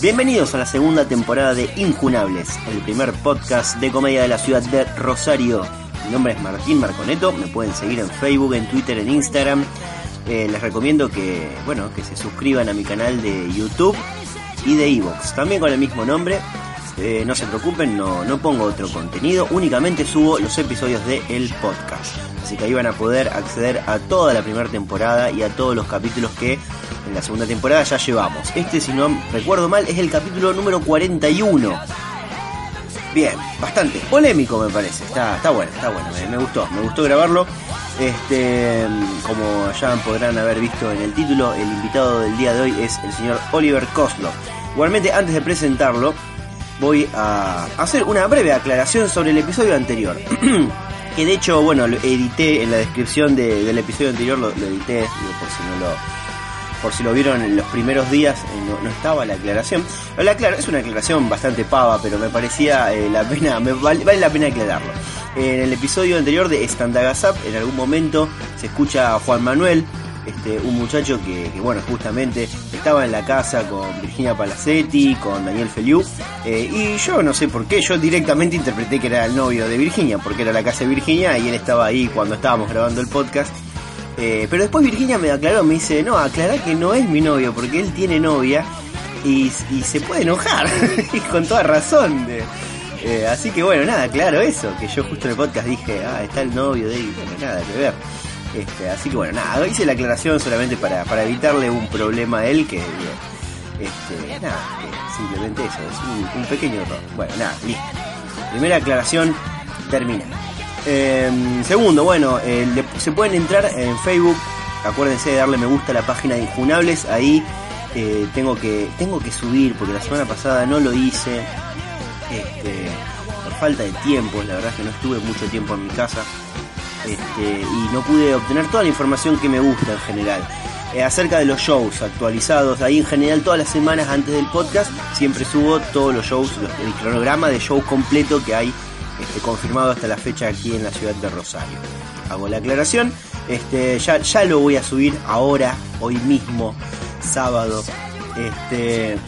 Bienvenidos a la segunda temporada de Injunables, el primer podcast de comedia de la ciudad de Rosario. Mi nombre es Martín Marconeto, me pueden seguir en Facebook, en Twitter, en Instagram. Eh, les recomiendo que, bueno, que se suscriban a mi canal de YouTube y de Evox, también con el mismo nombre. Eh, no se preocupen, no, no pongo otro contenido, únicamente subo los episodios de podcast. Así que ahí van a poder acceder a toda la primera temporada y a todos los capítulos que en la segunda temporada ya llevamos. Este, si no recuerdo mal, es el capítulo número 41. Bien, bastante polémico me parece. Está, está bueno, está bueno, me, gustó, me gustó grabarlo. Este, como ya podrán haber visto en el título, el invitado del día de hoy es el señor Oliver Koslow. Igualmente, antes de presentarlo, voy a hacer una breve aclaración sobre el episodio anterior. que de hecho, bueno, lo edité en la descripción de- del episodio anterior, lo, edité por si no lo por si lo vieron en los primeros días, eh, no, estaba la aclaración. La es una aclaración bastante pava, pero me parecía eh, la pena, me vale, la pena aclararlo. En el episodio anterior de Standagazap, en algún momento se escucha a Juan Manuel, este, un muchacho que, que, bueno, justamente estaba en la casa con Virginia Palacetti, con Daniel Feliu, eh, y yo no sé por qué, yo directamente interpreté que era el novio de Virginia, porque era la casa de Virginia y él estaba ahí cuando estábamos grabando el podcast. Eh, pero después Virginia me aclaró, me dice, no, aclará que no es mi novio, porque él tiene novia y, se puede enojar, y con toda razón. eh, así que bueno, nada, claro eso, que yo justo en el podcast dije, ah, está el novio de él, bueno, nada que ver. Este, así que bueno, nada, hice la aclaración solamente para, para evitarle un problema a él que, este, nada, simplemente eso, es un, un pequeño error. Bueno, nada, listo. Primera aclaración terminada. Eh, segundo, bueno, eh, se pueden entrar en Facebook. Acuérdense de darle me gusta a la página de Injunables. Ahí eh, tengo que tengo que subir porque la semana pasada no lo hice. Este, por falta de tiempo, la verdad es que no estuve mucho tiempo en mi casa. Este, y no pude obtener toda la información que me gusta en general. Eh, acerca de los shows actualizados, ahí en general todas las semanas antes del podcast siempre subo todos los shows, el cronograma de shows completo que hay este, confirmado hasta la fecha aquí en la ciudad de Rosario. Hago la aclaración, este, ya, ya lo voy a subir ahora, hoy mismo, sábado. Este,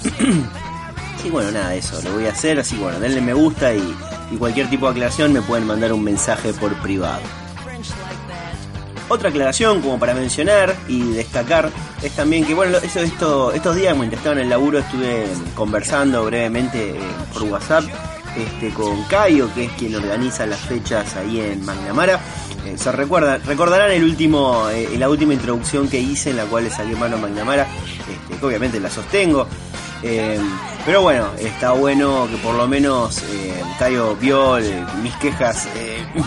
y bueno, nada, eso lo voy a hacer, así que bueno, denle me gusta y, cualquier tipo de aclaración me pueden mandar un mensaje por privado. Otra aclaración como para mencionar y destacar es también que bueno, eso, esto, estos días mientras estaba en el laburo estuve conversando brevemente eh, por WhatsApp este, con Cayo, que es quien organiza las fechas ahí en Magnamara. Eh, se recuerda, recordarán el último, eh, la última introducción que hice en la cual le saqué mano a Magnamara, este, que obviamente la sostengo. Eh, pero bueno, está bueno que por lo menos Cayo vio mis quejas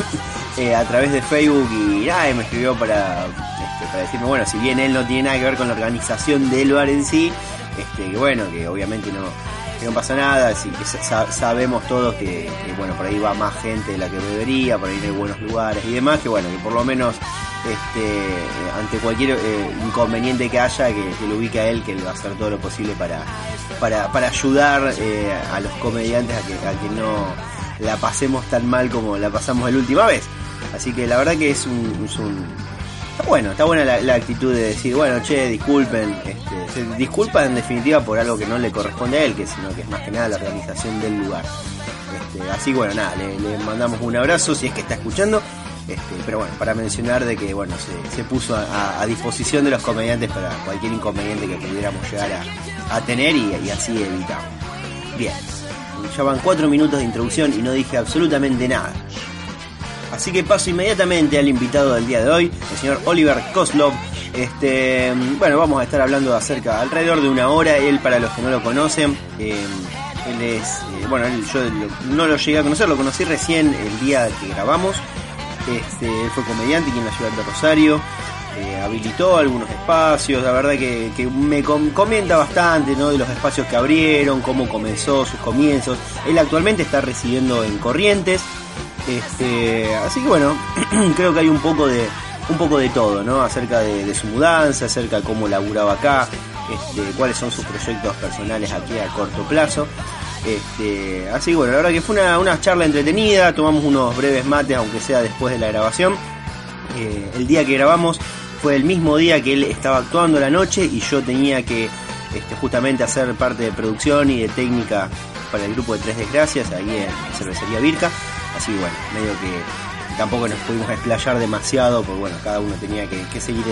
a través de Facebook y, me escribió para, este, para decirme, bueno, si bien él no tiene nada que ver con la organización del bar en sí, este, bueno, que obviamente no, no pasa nada, así que sa- sabemos todos que, bueno, por ahí va más gente de la que debería, por ahí no hay buenos lugares y demás, que bueno, que por lo menos este, ante cualquier eh, inconveniente que haya, que, lo ubique a él, que él va a hacer todo lo posible para, para, para ayudar eh, a los comediantes a que, a que no la pasemos tan mal como la pasamos la última vez. Así que la verdad que es un- Está bueno, está buena la, actitud de decir, bueno, che, disculpen, este, se disculpa en definitiva por algo que no le corresponde a él, que sino que es más que nada la organización del lugar. Este, así bueno, nada, le, mandamos un abrazo si es que está escuchando. Este, pero bueno, para mencionar de que bueno, se, puso a, disposición de los comediantes para cualquier inconveniente que pudiéramos llegar a, tener y así evitamos. Bien, ya van cuatro minutos de introducción y no dije absolutamente nada. Así que paso inmediatamente al invitado del día de hoy, el señor Oliver Koslov. Este, bueno, vamos a estar hablando acerca alrededor de una hora. Él, para los que no lo conocen, eh, él es, eh, bueno, él- yo no lo llegué a conocer, lo conocí recién el día que grabamos. Este, él fue comediante aquí en la ciudad de Rosario. eh, habilitó algunos espacios, la verdad que, me com- comenta bastante ¿no? de los espacios que abrieron, cómo comenzó sus comienzos. Él actualmente está residiendo en Corrientes, este, así que bueno, creo que hay un poco de un poco de todo, ¿no? Acerca de, su mudanza, acerca de cómo laburaba acá, este, cuáles son sus proyectos personales aquí a corto plazo. Este, así que bueno, la verdad que fue una, una charla entretenida, tomamos unos breves mates, aunque sea después de la grabación. Eh, el día que grabamos fue el mismo día que él estaba actuando la noche y yo tenía que este, justamente hacer parte de producción y de técnica para el grupo de Tres Desgracias, ahí en Cervecería Virca. Así que bueno, medio que tampoco nos pudimos explayar demasiado, porque bueno, cada uno tenía que, seguir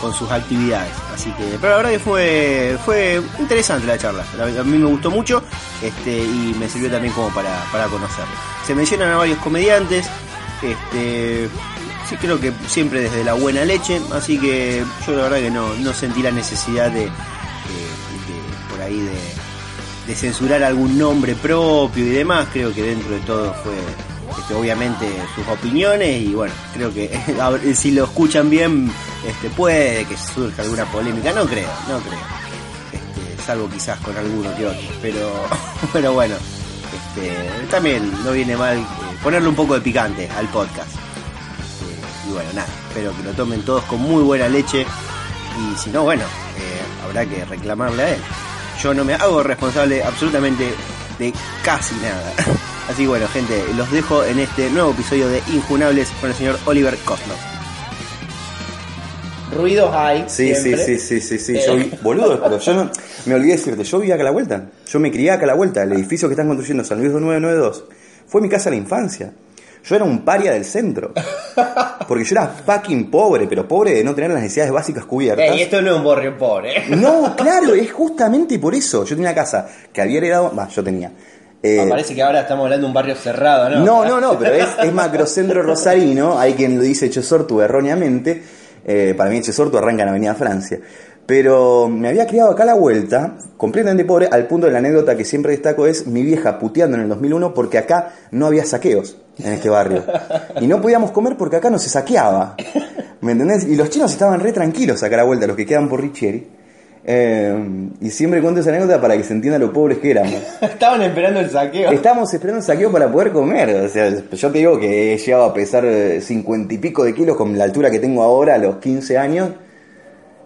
con sus actividades. Así que, pero la verdad que fue, fue interesante la charla. A mí me gustó mucho este, y me sirvió también como para, para conocerlo. Se mencionan a varios comediantes, este, sí creo que siempre desde la buena leche, así que yo la verdad que no, no sentí la necesidad de, por ahí de, censurar algún nombre propio y demás, creo que dentro de todo fue este, obviamente sus opiniones y bueno, creo que si lo escuchan bien este, puede que surja alguna polémica, no creo, no creo, este, salvo quizás con alguno que otro, pero, pero bueno, también no viene mal eh, ponerle un poco de picante al podcast. Y bueno, nada, espero que lo tomen todos con muy buena leche. Y si no, bueno, eh, habrá que reclamarle a él. Yo no me hago responsable absolutamente de casi nada. Así que bueno, gente, los dejo en este nuevo episodio de Injunables con el señor Oliver Cosmos ruidos hay. Sí, sí, sí, sí, sí, sí. Yo vi, boludo, pero yo no, me olvidé decirte, yo vivía acá a la vuelta. Yo me crié acá a la vuelta. El edificio que están construyendo San Luis 2992 fue mi casa de la infancia. Yo era un paria del centro. Porque yo era fucking pobre, pero pobre de no tener las necesidades básicas cubiertas. y esto no es un barrio pobre. No, claro, es justamente por eso. Yo tenía una casa que había heredado. Va, yo tenía. Eh, parece que ahora estamos hablando de un barrio cerrado, ¿no? No, no, no, pero es, es macrocentro rosarino. Hay quien lo dice Chesortu erróneamente eh, para mí Chesorto arranca en Avenida Francia. Pero me había criado acá a la vuelta, completamente pobre, al punto de la anécdota que siempre destaco es mi vieja puteando en el 2001 porque acá no había saqueos en este barrio. Y no podíamos comer porque acá no se saqueaba. ¿Me entendés? Y los chinos estaban re tranquilos acá a la vuelta, los que quedan por Richieri. Eh, y siempre cuento esa anécdota para que se entienda lo pobres que éramos. Estaban esperando el saqueo. Estábamos esperando el saqueo para poder comer. O sea, yo te digo que he llegado a pesar eh, cincuenta y pico de kilos con la altura que tengo ahora a los 15 años.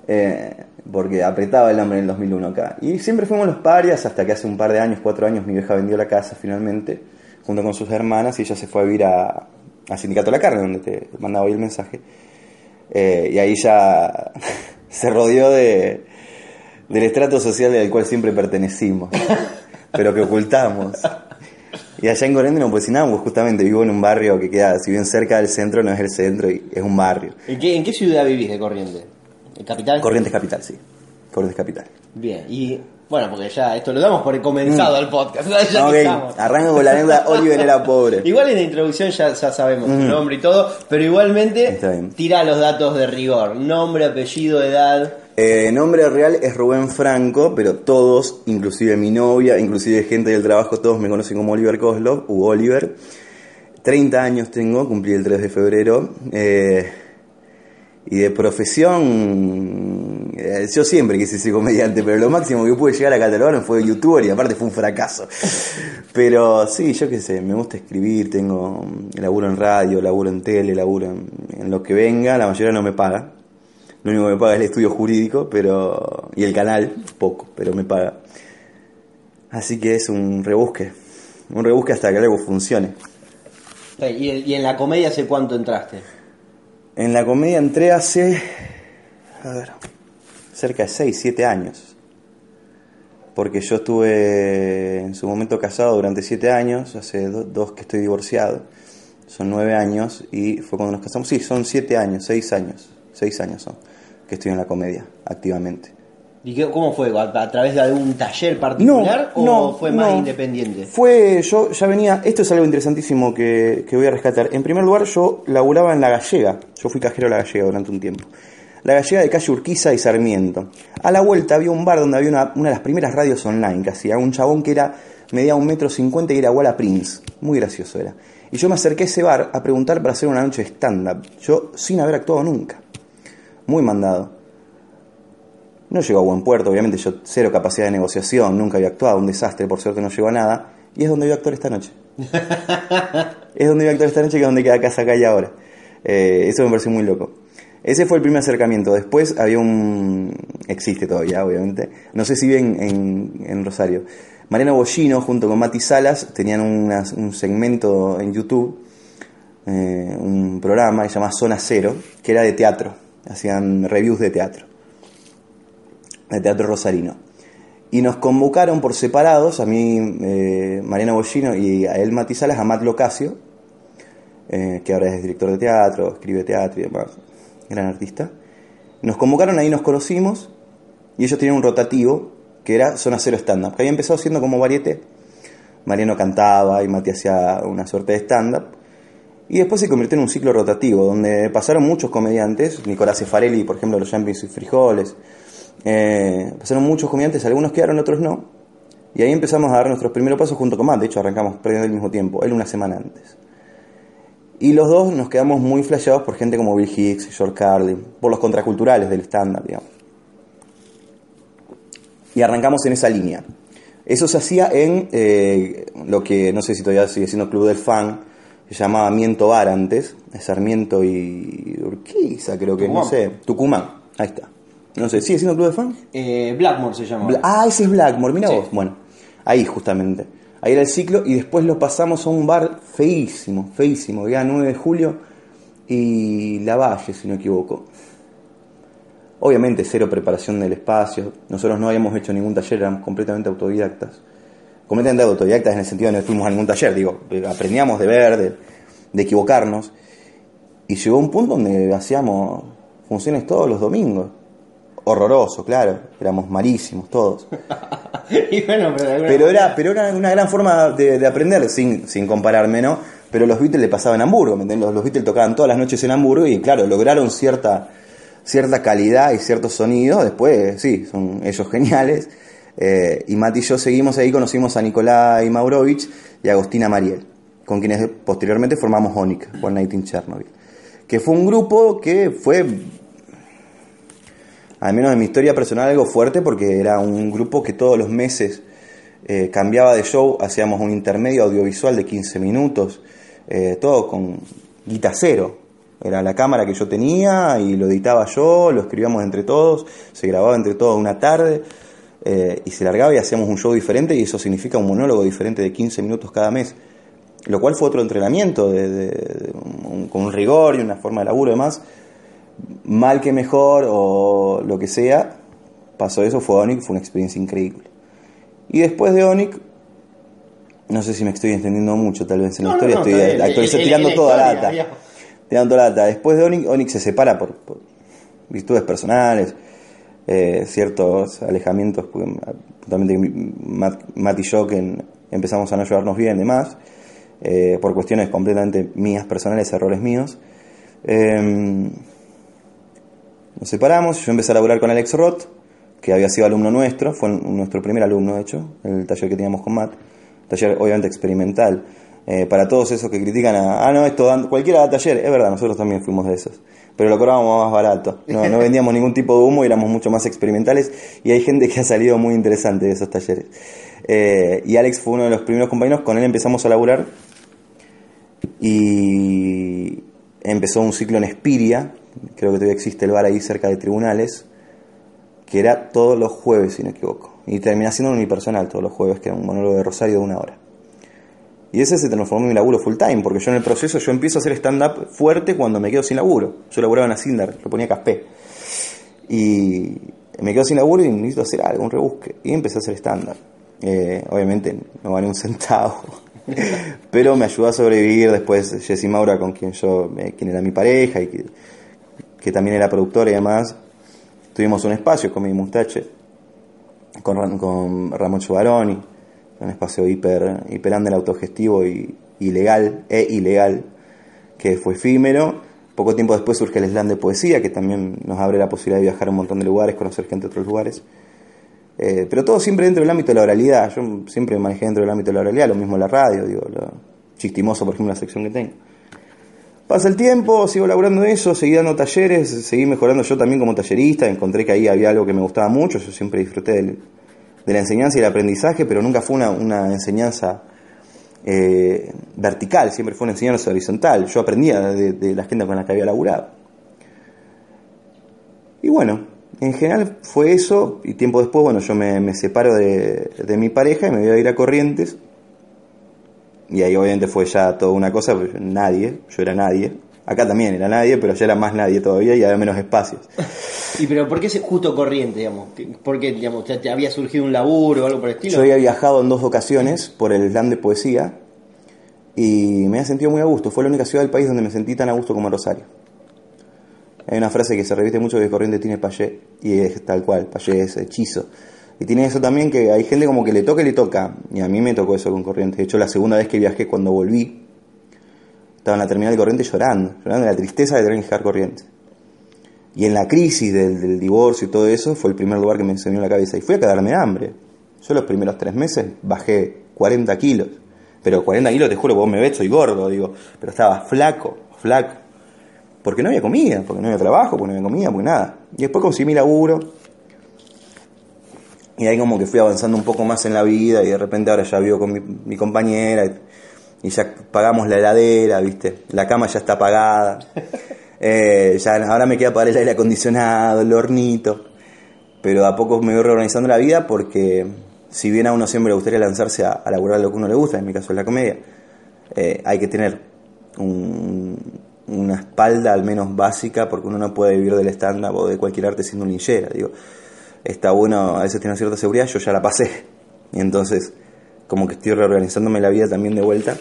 Eh, porque apretaba el hambre en el 2001 acá. Y siempre fuimos los parias hasta que hace un par de años, cuatro años, mi vieja vendió la casa finalmente, junto con sus hermanas, y ella se fue a vivir a, al Sindicato de la Carne, donde te mandaba hoy el mensaje. y ahí ya se rodeó de, del estrato social al cual siempre pertenecimos, pero que ocultamos. Y allá en Corrientes no nada, justamente vivo en un barrio que queda, si bien cerca del centro, no es el centro, y es un barrio. ¿En qué, en qué ciudad vivís de Corrientes? ¿En Capital? Corrientes Capital, sí. Corrientes Capital. Bien, y bueno, porque ya esto lo damos por comenzado mm. al podcast. Ya okay. Arranco con la anécdota, Oliver era pobre. Igual en la introducción ya, ya sabemos su nombre y todo, pero igualmente tira los datos de rigor. Nombre, apellido, edad. Eh, nombre real es Rubén Franco, pero todos, inclusive mi novia, inclusive gente del trabajo, todos me conocen como Oliver Koslov, u Oliver. 30 años tengo, cumplí el 3 de febrero. Eh, y de profesión, yo siempre quise ser comediante, pero lo máximo que pude llegar a catalogar fue youtuber y aparte fue un fracaso. Pero sí, yo qué sé, me gusta escribir, tengo laburo en radio, laburo en tele, laburo en lo que venga, la mayoría no me paga lo único que me paga es el estudio jurídico, pero y el canal, poco, pero me paga. Así que es un rebusque, un rebusque hasta que algo funcione. ¿Y, en la comedia hace cuánto entraste? En la comedia entré hace, a ver, cerca de 6, 7 años. Porque yo estuve en su momento casado durante 7 años, hace dos que estoy divorciado. Son 9 años y fue cuando nos casamos. Sí, son 7 años, 6 años. 6 años son que estoy en la comedia activamente. ¿Y cómo fue? ¿A, través de algún taller particular o fue más independiente? Fue, yo ya venía, esto es algo interesantísimo que, voy a rescatar. En primer lugar, yo laburaba en La Gallega, yo fui cajero de La Gallega durante un tiempo. La Gallega de calle Urquiza y Sarmiento. A la vuelta había un bar donde había una, una de las primeras radios online que hacía, un chabón que era, medía un metro cincuenta y era Walla Prince, muy gracioso era. Y yo me acerqué a ese bar a preguntar para hacer una noche de stand-up, yo sin haber actuado nunca muy mandado. No llegó a buen puerto, obviamente yo cero capacidad de negociación, nunca había actuado, un desastre, por suerte no llegó a nada, y es donde voy a actuar esta noche. es donde voy a actuar esta noche que es donde queda casa acá y ahora. Eh, eso me pareció muy loco. Ese fue el primer acercamiento. Después había un. Existe todavía, obviamente. No sé si bien en, Rosario. Mariano Bollino junto con Mati Salas tenían un segmento en YouTube, eh, un programa que se llama Zona Cero, que era de teatro hacían reviews de teatro, de teatro rosarino. Y nos convocaron por separados, a mí, eh, Mariana Bollino, y a él Matizalas, a Matt Locasio, eh, que ahora es director de teatro, escribe teatro y demás, gran artista. Nos convocaron, ahí nos conocimos, y ellos tenían un rotativo que era Zona Cero Stand-Up, que había empezado siendo como varieté. Mariano cantaba y Mati hacía una suerte de stand-up. Y después se convirtió en un ciclo rotativo, donde pasaron muchos comediantes, Nicolás Cefarelli, por ejemplo, Los Champions y Frijoles. Eh, pasaron muchos comediantes, algunos quedaron, otros no. Y ahí empezamos a dar nuestros primeros pasos junto con Matt, de hecho arrancamos perdiendo el mismo tiempo, él una semana antes. Y los dos nos quedamos muy flasheados por gente como Bill Hicks, George Carlin, por los contraculturales del stand-up, digamos. Y arrancamos en esa línea. Eso se hacía en eh, lo que, no sé si todavía sigue siendo Club del Fan, se llamaba Miento Bar antes, Sarmiento y Urquiza, creo que, no sé, Tucumán, ahí está. No sé, ¿sigue siendo Club del Fan? Eh, Blackmore se llama. Bla- ah, ese es Blackmore, mira vos. Bueno, ahí justamente. Ahí era el ciclo y después lo pasamos a un bar feísimo, feísimo, que era 9 de julio y La Valle, si no equivoco. Obviamente cero preparación del espacio, nosotros no habíamos hecho ningún taller, éramos completamente autodidactas. Completamente autodidactas en el sentido de no fuimos a ningún taller, digo, aprendíamos de ver, de equivocarnos. Y llegó un punto donde hacíamos funciones todos los domingos. Horroroso, claro, éramos malísimos todos. y bueno, pero, era, pero era una gran forma de, de aprender, sin, sin compararme, ¿no? Pero los Beatles le pasaban en Hamburgo, ¿me entiendes? Los, Beatles tocaban todas las noches en Hamburgo y, claro, lograron cierta, cierta calidad y ciertos sonidos. Después, sí, son ellos geniales. Eh, y Mati y yo seguimos ahí, conocimos a Nikolai Maurovich y a Agostina Mariel, con quienes posteriormente formamos ONIC, One Night in Chernobyl. Que fue un grupo que fue al menos en mi historia personal, algo fuerte porque era un grupo que todos los meses eh, cambiaba de show, hacíamos un intermedio audiovisual de 15 minutos, eh, todo con guita cero. Era la cámara que yo tenía y lo editaba yo, lo escribíamos entre todos, se grababa entre todos una tarde eh, y se largaba y hacíamos un show diferente y eso significa un monólogo diferente de 15 minutos cada mes. Lo cual fue otro entrenamiento de, con un rigor y una forma de laburo y demás mal que mejor o lo que sea, pasó eso, fue Onic, fue una experiencia increíble. Y después de Onic, no sé si me estoy entendiendo mucho, tal vez en la No, no, historia, estoy El- el- tirando la toda lata. digamos. Tirando toda lata. Después de Onic, Onic se separa por, por virtudes personales, eh, ciertos alejamientos, mi- Matt, Matt y yo que en- empezamos a no llevarnos bien y demás, eh, por cuestiones completamente mías, personales, errores míos. Em, nos separamos, yo empecé a laburar con Alex Roth, que había sido alumno nuestro, fue nuestro primer alumno de hecho, el taller que teníamos con Matt, taller obviamente experimental. Eh, para todos esos que critican a, ah, no, esto dan- cualquiera da taller, es verdad, nosotros también fuimos de esos, pero lo cobrábamos más barato, no, no vendíamos ningún tipo de humo y éramos mucho más experimentales y hay gente que ha salido muy interesante de esos talleres. Eh, y Alex fue uno de los primeros compañeros, con él empezamos a laburar y empezó un ciclo en Espiria, creo que todavía existe el bar ahí cerca de tribunales, que era todos los jueves, si no me equivoco. Y terminé siendo unipersonal todos los jueves, que era un monólogo de Rosario de una hora. Y ese se transformó en mi laburo full time, porque yo en el proceso yo empiezo a hacer stand-up fuerte cuando me quedo sin laburo. Yo laburaba en la Sindar, lo ponía Caspé. Y me quedo sin laburo y necesito hacer algo, un rebusque. Y empecé a hacer stand-up. Eh, obviamente no gané un centavo, pero me ayudó a sobrevivir después Jessy Maura, con quien yo, eh, quien era mi pareja y que, que también era productora y demás. Tuvimos un espacio con mi mustache, con, con Ramón Chubaroni, un espacio hiper, hiper autogestivo y ilegal, e ilegal, que fue efímero. Poco tiempo después surge el slam de poesía, que también nos abre la posibilidad de viajar a un montón de lugares, conocer gente de otros lugares. Eh, pero todo siempre dentro del ámbito de la oralidad. Yo siempre manejé dentro del ámbito de la oralidad, lo mismo la radio, digo, lo chistimoso, por ejemplo, la sección que tengo. Pasa el tiempo, sigo laburando eso, seguí dando talleres, seguí mejorando yo también como tallerista, encontré que ahí había algo que me gustaba mucho, yo siempre disfruté de la enseñanza y el aprendizaje, pero nunca fue una, una enseñanza eh, vertical, siempre fue una enseñanza horizontal. Yo aprendía de, la gente con la que había laburado. Y bueno, en general fue eso, y tiempo después, bueno, yo me, separo de mi pareja y me voy a ir a Corrientes. Y ahí obviamente fue ya toda una cosa, porque nadie, yo era nadie. Acá también era nadie, pero allá era más nadie todavía y había menos espacios. ¿Y pero por qué es justo corriente, digamos? ¿Porque digamos, te, te había surgido un laburo o algo por el estilo? Yo había viajado en dos ocasiones por el slam de poesía y me había sentido muy a gusto. Fue la única ciudad del país donde me sentí tan a gusto como Rosario. Hay una frase que se repite mucho que Corriente tiene payé y es tal cual, payé es hechizo. Y tiene eso también que hay gente como que le toca y le toca. Y a mí me tocó eso con Corriente. De hecho, la segunda vez que viajé cuando volví, estaba en la terminal de Corriente llorando, llorando de la tristeza de tener que dejar Corriente. Y en la crisis del, del divorcio y todo eso, fue el primer lugar que me enseñó la cabeza. Y fui a quedarme de hambre. Yo los primeros tres meses bajé 40 kilos. Pero 40 kilos, te juro, vos me ves, soy gordo, digo. Pero estaba flaco, flaco. Porque no había comida, porque no había trabajo, porque no había comida, porque nada. Y después conseguí mi laburo. Y ahí como que fui avanzando un poco más en la vida y de repente ahora ya vivo con mi, mi compañera y, y ya pagamos la heladera, ¿viste? La cama ya está pagada. Eh, ya ahora me queda pagar el aire acondicionado, el hornito. Pero a poco me voy reorganizando la vida porque si bien a uno siempre le gustaría lanzarse a, a laburar lo que uno le gusta, en mi caso es la comedia, eh, hay que tener un, una espalda al menos básica porque uno no puede vivir del stand-up o de cualquier arte siendo un linchera. Digo, está bueno, a veces tiene cierta seguridad, yo ya la pasé. Y entonces, como que estoy reorganizándome la vida también de vuelta.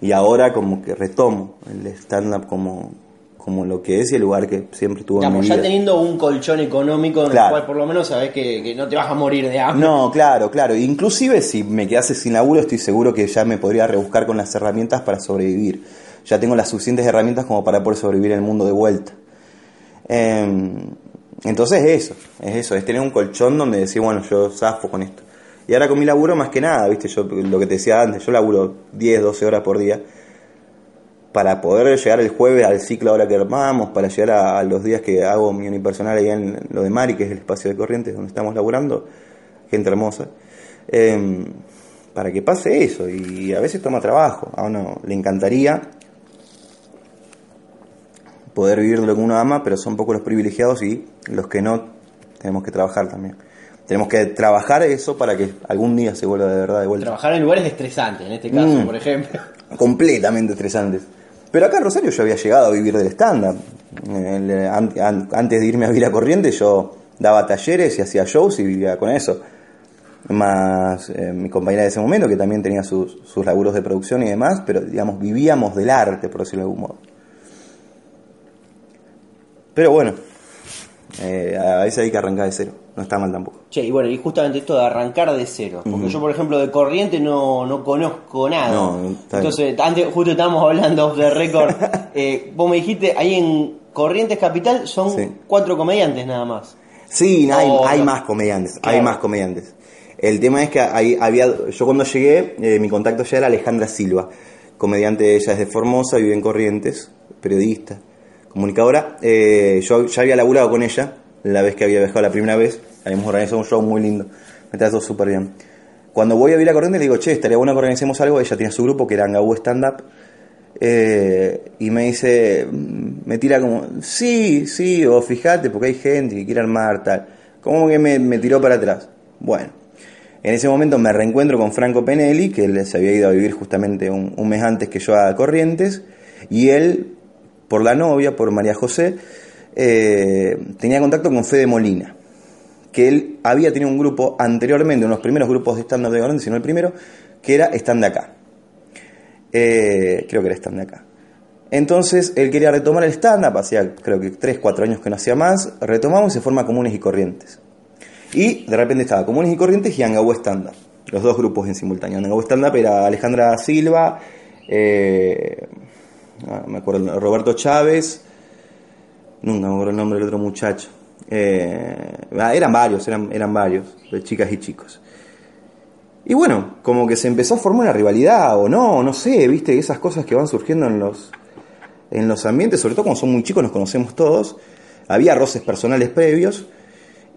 Y ahora como que retomo el stand-up como, como lo que es y el lugar que siempre tuvo en mi vida. ya teniendo un colchón económico en Claro. el cual por lo menos sabes que, que no te vas a morir de hambre. No, claro, claro. Inclusive si me quedase sin laburo, estoy seguro que ya me podría rebuscar con las herramientas para sobrevivir. Ya tengo las suficientes herramientas como para poder sobrevivir en el mundo de vuelta. Eh, entonces eso, es eso, es tener un colchón donde decir, bueno, yo zafo con esto. Y ahora con mi laburo más que nada, viste, yo lo que te decía antes, yo laburo 10, 12 horas por día. Para poder llegar el jueves al ciclo ahora que armamos, para llegar a, los días que hago mi unipersonal allá en lo de Mari, que es el espacio de Corrientes donde estamos laburando, gente hermosa, eh, para que pase eso, y a veces toma trabajo, a uno le encantaría poder vivir de lo que uno ama, pero son pocos los privilegiados y los que no tenemos que trabajar también. Tenemos que trabajar eso para que algún día se vuelva de verdad de vuelta. Trabajar en lugares estresantes, en este caso, Mm. por ejemplo. completamente estresantes. Pero acá en Rosario yo había llegado a vivir del stand-up. Antes de irme a vivir a Corrientes yo daba talleres y hacía shows y vivía con eso. Más eh, mi compañera de ese momento que también tenía sus, sus laburos de producción y demás, pero digamos vivíamos del arte, por decirlo de algún modo. Pero bueno, eh, a veces hay que arrancar de cero, no está mal tampoco. Che, y bueno, y justamente esto de arrancar de cero. Porque yo, por ejemplo, de corriente no, no conozco nada. No, está bien. Entonces, antes, justo estábamos hablando de récord. eh, vos me dijiste, ahí en Corrientes Capital son Sí. cuatro comediantes nada más. Sí, hay, Oh, hay no. más comediantes, Claro. hay más comediantes. El tema es que ahí había, yo cuando llegué, eh, mi contacto ya era Alejandra Silva, comediante, ella es de Formosa, vive en Corrientes, periodista, comunicadora. Eh, yo ya había laburado con ella la vez que había viajado la primera vez, habíamos organizado un show muy lindo, me trató súper bien. Cuando voy a vivir a Corrientes le digo, che, estaría bueno que organicemos algo, ella tiene su grupo que era Angabú Stand Up, eh, y me dice, mm, me tira como, sí, sí, o fíjate, porque hay gente que quiere armar tal. Como que me, tiró para atrás. Bueno, en ese momento me reencuentro con Franco Penelli, que él se había ido a vivir justamente un mes antes que yo a Corrientes, y él, por la novia, por María José, eh, tenía contacto con Fede Molina, que él había tenido un grupo anteriormente, uno de los primeros grupos de stand-up de Corrientes, sino el primero, que era Stand de Acá. Eh, creo que era stand de acá. Entonces él quería retomar el stand-up, hacía creo que 3, 4 años que no hacía más, retomamos y se forma Comunes y Corrientes. Y de repente estaba Comunes y Corrientes y Angabú Stand Up, los dos grupos en simultáneo. Angabú Stand Up era Alejandra Silva, eh, me acuerdo, Roberto Chávez, nunca me acuerdo el nombre del otro muchacho. Eh, ah, eran varios, eran, eran varios, de chicas y chicos. Y bueno, como que se empezó a formar una rivalidad o no, no sé, viste, esas cosas que van surgiendo en los, en los ambientes, sobre todo cuando son muy chicos, nos conocemos todos. Había roces personales previos.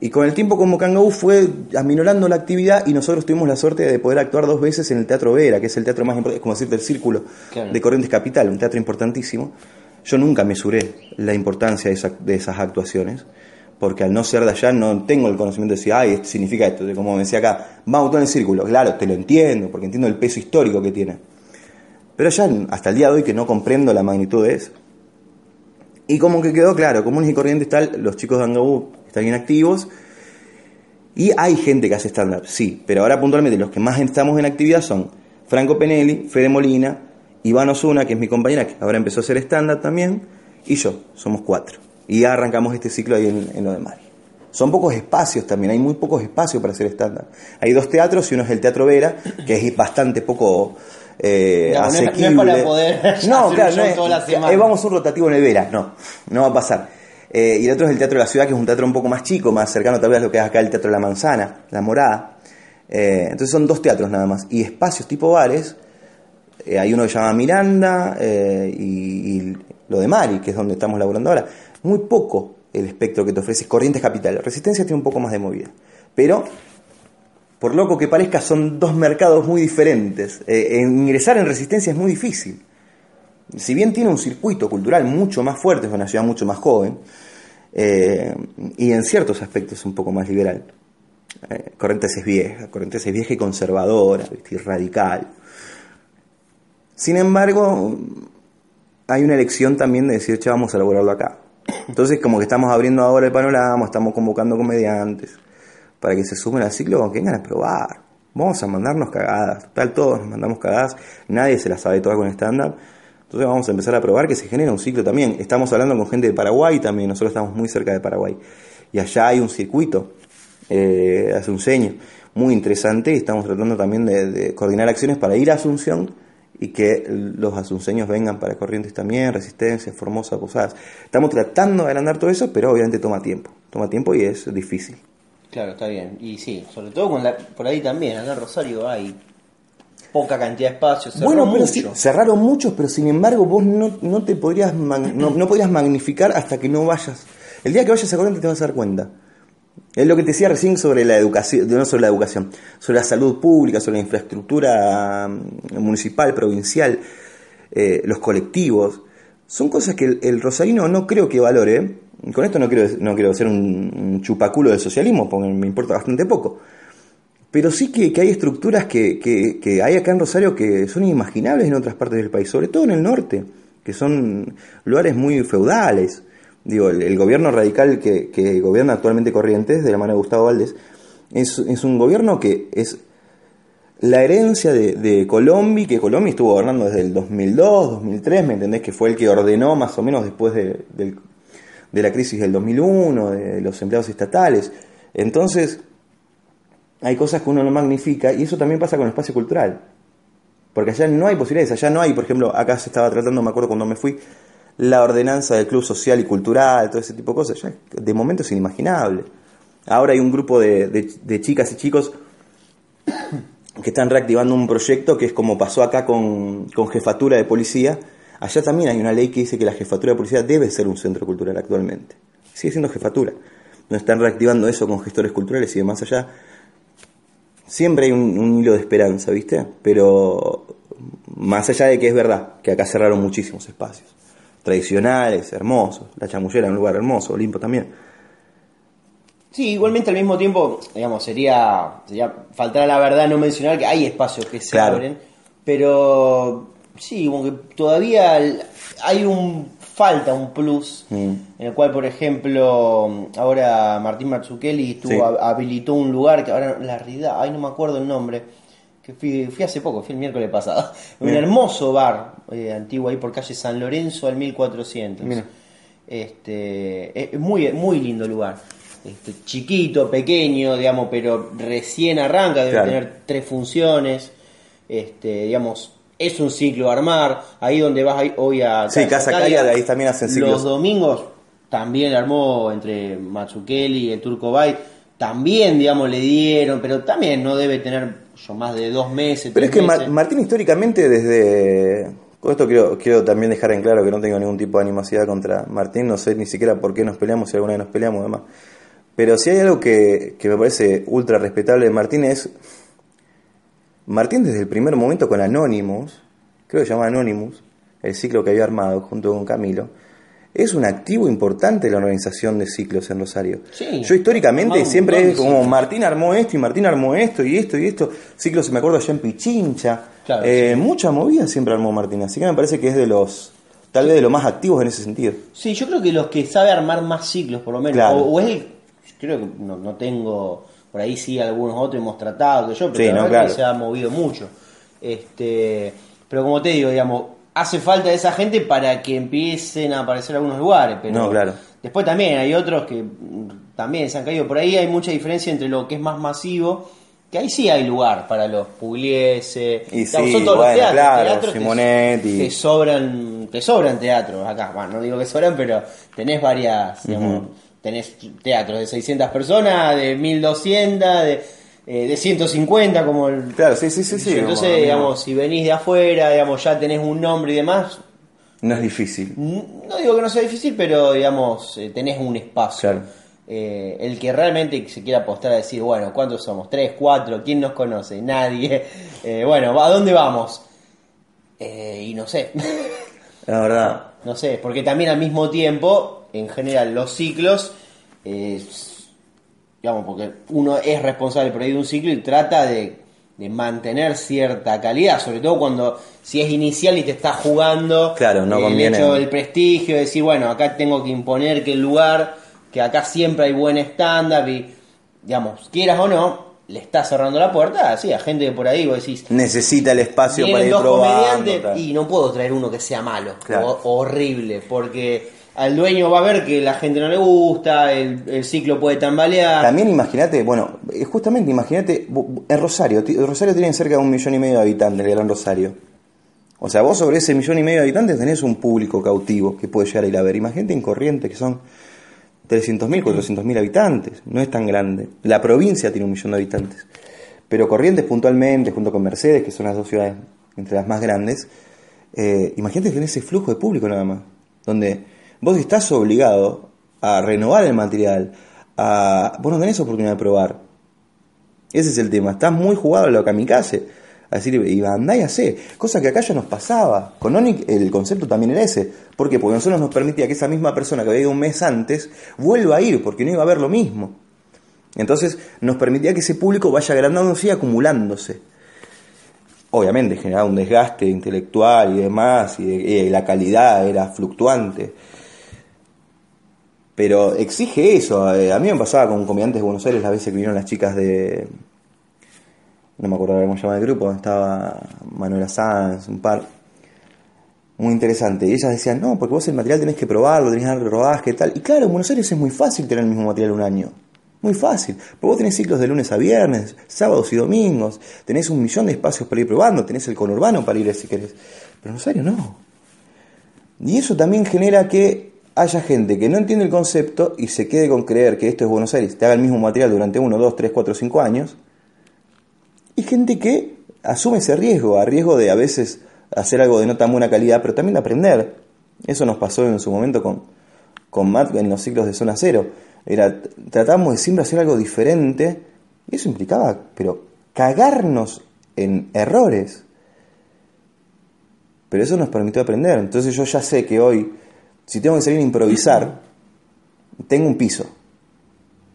Y con el tiempo como Kangou fue aminorando la actividad y nosotros tuvimos la suerte de poder actuar dos veces en el Teatro Vera, que es el teatro más importante, es como decirte el círculo Claro. de Corrientes Capital, un teatro importantísimo. Yo nunca mesuré la importancia de, esa- de esas actuaciones, porque al no ser de allá no tengo el conocimiento de decir, ay, esto significa esto, de como decía acá, vamos todo en el círculo. Claro, te lo entiendo, porque entiendo el peso histórico que tiene. Pero ya hasta el día de hoy que no comprendo la magnitud de eso. Y como que quedó claro, comunes y corrientes tal, los chicos de Angabú están inactivos. Y hay gente que hace stand-up, sí, pero ahora puntualmente los que más estamos en actividad son Franco Penelli, Fede Molina, Iván Osuna, que es mi compañera, que ahora empezó a hacer stand-up también, y yo, somos cuatro. Y ya arrancamos este ciclo ahí en, en lo de Mari. Son pocos espacios también, hay muy pocos espacios para hacer stand-up. Hay dos teatros y uno es el Teatro Vera, que es bastante poco eh, No, es- no es asequible. para poder No, hacer claro, no es- eh, vamos a un rotativo en el Vera, no, no va a pasar. Eh, y el otro es el Teatro de la Ciudad, que es un teatro un poco más chico, más cercano tal vez a lo que es acá el Teatro de la Manzana, La Morada. Eh, entonces son dos teatros nada más. Y espacios tipo bares, eh, hay uno que se llama Miranda y, lo de Mari, que es donde estamos laburando ahora. Muy poco el espectro que te ofrece Corrientes Capital. Resistencia tiene un poco más de movida. Pero, por loco que parezca, son dos mercados muy diferentes. Ingresar en Resistencia es muy difícil. Si bien tiene un circuito cultural mucho más fuerte, es una ciudad mucho más joven, eh, y en ciertos aspectos un poco más liberal. Eh, Corrientes es vieja, Corrientes es vieja y conservadora, y radical. Sin embargo, hay una elección también de decir, che, vamos a elaborarlo acá. Entonces, como que estamos abriendo ahora el panorama, estamos convocando comediantes para que se sumen al ciclo, que vengan a probar. Vamos a mandarnos cagadas. Total, todos nos mandamos cagadas. Nadie se las sabe todas con stand-up. Entonces vamos a empezar a probar que se genera un ciclo también. Estamos hablando con gente de Paraguay también. Nosotros estamos muy cerca de Paraguay. Y allá hay un circuito eh, muy interesante. Y estamos tratando también de, coordinar acciones para ir a Asunción y que los asunceños vengan para Corrientes también, Resistencia, Formosa, Posadas. Estamos tratando de agrandar todo eso, pero obviamente toma tiempo. Toma tiempo y es difícil. Claro, está bien. Y sí, sobre todo por ahí también, acá Rosario hay poca cantidad de espacios. cerró Bueno, pero mucho. sí, cerraron muchos, pero sin embargo vos no, no te podrías no, no podrías magnificar hasta que no vayas. El día que vayas a Corrientes te vas a dar cuenta. Es lo que te decía recién sobre la educación, no sobre la educación, sobre la salud pública, sobre la infraestructura mm, municipal, provincial, eh, los colectivos. Son cosas que el, el rosarino no creo que valore. Con esto no quiero, no quiero ser un, un chupaculo del socialismo, porque me importa bastante poco. Pero sí que, que hay estructuras que, que, hay acá en Rosario que son inimaginables en otras partes del país, sobre todo en el norte, que son lugares muy feudales. Digo, el, gobierno radical que, que gobierna actualmente Corrientes, de la mano de Gustavo Valdés, es, es un gobierno que es la herencia de, de Colombia, que Colombia estuvo gobernando desde el 2002, 2003, ¿me entendés? Que fue el que ordenó más o menos después de, del- de la crisis del 2001, de los empleados estatales. Entonces, hay cosas que uno no magnifica y eso también pasa con el espacio cultural. Porque allá no hay posibilidades, allá no hay, por ejemplo, acá se estaba tratando, me acuerdo cuando me fui, la ordenanza del club social y cultural, todo ese tipo de cosas, ya de momento es inimaginable. Ahora hay un grupo de, de- de chicas y chicos que están reactivando un proyecto que es como pasó acá con, con jefatura de policía. Allá también hay una ley que dice que la jefatura de policía debe ser un centro cultural actualmente. Sigue siendo jefatura. No están reactivando eso con gestores culturales y demás allá. Siempre hay un, un hilo de esperanza, ¿viste? Pero más allá de que es verdad que acá cerraron muchísimos espacios. Tradicionales, hermosos. La chamullera es un lugar hermoso, Olimpo también. Sí, igualmente al mismo tiempo, digamos, sería, sería faltar a la verdad no mencionar que hay espacios que se Claro. abren, pero sí, como que todavía hay un falta un plus Mm. en el cual, por ejemplo, ahora Martín Marzukeli estuvo, Sí. habilitó un lugar que ahora la realidad, ay no me acuerdo el nombre, que fui, fui hace poco, fui el miércoles pasado, un hermoso bar eh, antiguo ahí por calle San Lorenzo al 1400. Mira. Este, es muy, muy lindo lugar. Este, chiquito, pequeño, digamos, pero recién arranca, debe Claro. tener tres funciones. Este, digamos, es un ciclo a armar. Ahí donde vas hoy a Sí, Casa Calla, de ahí también hacen ciclos. Los domingos también armó entre Matsukeli y el Turco Bay. También, digamos, le dieron, pero también no debe tener yo, más de dos meses. Pero es que meses. Martín históricamente desde... Con esto quiero, quiero también dejar en claro que no tengo ningún tipo de animosidad contra Martín, no sé ni siquiera por qué nos peleamos, si alguna vez nos peleamos además. Pero si hay algo que, que me parece ultra respetable de Martín es... Martín desde el primer momento con Anonymous, creo que se llama Anonymous, el ciclo que había armado junto con Camilo, es un activo importante de la organización de ciclos en Rosario. Sí. Yo históricamente siempre es como. Martín armó esto y Martín armó esto y esto y esto. Ciclos, se me acuerdo allá en Pichincha. Claro, Eh, Mucha movida siempre armó Martín, así que me parece que es de los tal vez de los más activos en ese sentido. Sí, yo creo que los que sabe armar más ciclos, por lo menos, Claro. o, o es el, creo que no, no tengo, por ahí sí algunos otros hemos tratado que yo, pero Sí, la no, verdad que se ha movido mucho. Este, pero como te digo, digamos, hace falta esa gente para que empiecen a aparecer algunos lugares, pero No, claro. después también hay otros que mm, también se han caído. Por ahí hay mucha diferencia entre lo que es más masivo, que ahí sí hay lugar para los Pugliese, Y sí, son todos bueno, los teatros, claro, teatros Simonetti. que sobran, te sobran teatros acá, bueno, no digo que sobran, pero tenés varias, digamos, tenés teatros de 600 personas, de 1200, de, eh, de 150, como el... Claro, sí, sí, sí, sí. Entonces, como- digamos, si venís de afuera, digamos, ya tenés un nombre y demás, No es difícil. no digo que no sea difícil, pero, digamos, eh, tenés un espacio. Claro. Eh, el que realmente se quiera apostar a decir, bueno, ¿cuántos somos? ¿Tres, cuatro? ¿Quién nos conoce? Nadie. Eh, bueno, ¿a dónde vamos? Eh, y no sé. La verdad. No sé, porque también al mismo tiempo, en general, los ciclos, eh, digamos, porque uno es responsable por ahí de un ciclo y trata de, de mantener cierta calidad, sobre todo cuando si es inicial y te estás jugando Claro, no el conviene. hecho del prestigio, de decir, bueno, acá tengo que imponer que el lugar, que acá siempre hay buen stand-up y, digamos, quieras o no, le estás cerrando la puerta, así, a gente que por ahí vos decís, Necesita el espacio para ir dos probando. comediantes y no puedo traer uno que sea malo Claro. o horrible, porque al dueño va a ver que la gente no le gusta, el, ciclo puede tambalear. También imagínate, bueno, eh, justamente imagínate, en Rosario, Rosario tiene cerca de un millón y medio de habitantes, el Gran Rosario. O sea, vos sobre ese millón y medio de habitantes tenés un público cautivo que puede llegar a ir a ver. Imagínate en Corrientes, que son 300.000, 400.000 habitantes, no es tan grande. La provincia tiene un millón de habitantes. Pero Corrientes puntualmente, junto con Mercedes, que son las dos ciudades entre las más grandes, eh, imagínate tener ese flujo de público nada más, donde vos estás obligado a renovar el material, a... vos no tenés oportunidad de probar. Ese es el tema, estás muy jugado a lo kamikaze, a decir, y andá y hacé, cosa que acá ya nos pasaba. Con Onic el concepto también era ese. ¿Por qué? Porque nosotros nos permitía que esa misma persona que había ido un mes antes vuelva a ir, porque no iba a ver lo mismo. Entonces nos permitía que ese público vaya agrandándose y acumulándose. Obviamente generaba un desgaste intelectual y demás, y, y la calidad era fluctuante. Pero exige eso. eh, A mí me pasaba con comediantes de Buenos Aires las veces que vinieron las chicas de. No me acuerdo cómo se llama el grupo. Estaba Manuela Sanz, un par. Muy interesante. Y ellas decían, no, porque vos el material tenés que probarlo, tenés que darle rodaje y tal. Y claro, en Buenos Aires es muy fácil tener el mismo material un año. Muy fácil. Porque vos tenés ciclos de lunes a viernes, sábados y domingos. Tenés un millón de espacios para ir probando. Tenés el conurbano para ir si querés. Pero en Rosario no. Y eso también genera que haya gente que no entiende el concepto y se quede con creer que esto es Buenos Aires, te haga el mismo material durante 1, 2, 3, 4, 5 años. Y gente que asume ese riesgo, a riesgo de a veces hacer algo de no tan buena calidad, pero también de aprender. Eso nos pasó en su momento con, con Matt en los ciclos de zona cero. Era, tratábamos de siempre hacer algo diferente y eso implicaba, pero cagarnos en errores. Pero eso nos permitió aprender. Entonces yo ya sé que hoy, si tengo que salir a improvisar, tengo un piso.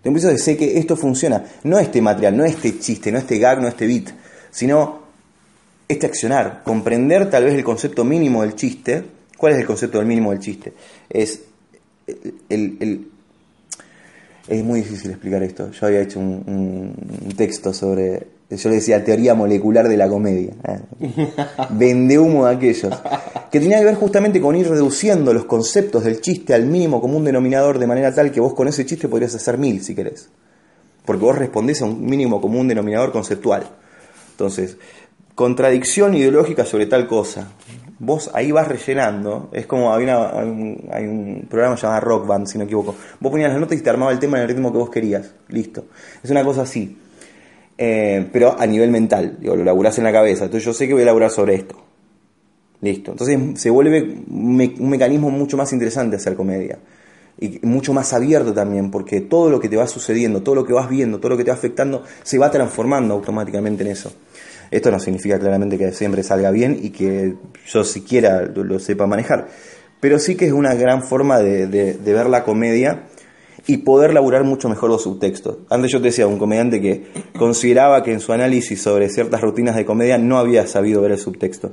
Tengo un piso de sé que esto funciona. No este material, no este chiste, no este gag, no este beat, sino este accionar. Comprender tal vez el concepto mínimo del chiste. ¿Cuál es el concepto del mínimo del chiste? Es el, es muy difícil explicar esto. Yo había hecho un texto sobre, yo le decía teoría molecular de la comedia. Eh, Vende humo de aquellos. Que tenía que ver justamente con ir reduciendo los conceptos del chiste al mínimo común denominador de manera tal que vos con ese chiste podrías hacer mil si querés. Porque vos respondés a un mínimo común denominador conceptual. Entonces, contradicción ideológica sobre tal cosa. Vos ahí vas rellenando. Es como hay, una- hay un, hay un programa llamado Rock Band, si no me equivoco. Vos ponías las notas y te armaba el tema en el ritmo que vos querías. Listo. Es una cosa así. Eh, pero a nivel mental. Digo, lo laburás en la cabeza. Entonces yo sé que voy a laburar sobre esto. Listo. Entonces se vuelve un, me- un mecanismo mucho más interesante hacer comedia. Y mucho más abierto también, porque todo lo que te va sucediendo, todo lo que vas viendo, todo lo que te va afectando, se va transformando automáticamente en eso. Esto no significa claramente que siempre salga bien y que yo siquiera lo, sepa manejar, pero sí que es una gran forma de ver la comedia y poder laburar mucho mejor los subtextos. Antes yo te decía, un comediante que consideraba que en su análisis sobre ciertas rutinas de comedia no había sabido ver el subtexto.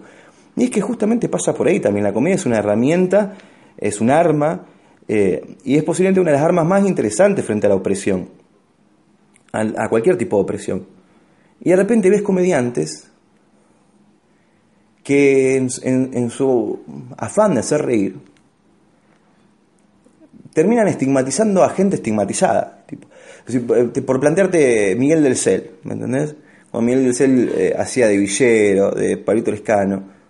Y es que justamente pasa por ahí también. La comedia es una herramienta, es un arma, eh, y es posiblemente una de las armas más interesantes frente a la opresión, a, cualquier tipo de opresión. Y de repente ves comediantes que en, su afán de hacer reír, terminan estigmatizando a gente estigmatizada. Eh, por plantearte Miguel del Cel, ¿me entendés? Cuando Miguel del Cel eh, hacía de villero, de Palito Lescano.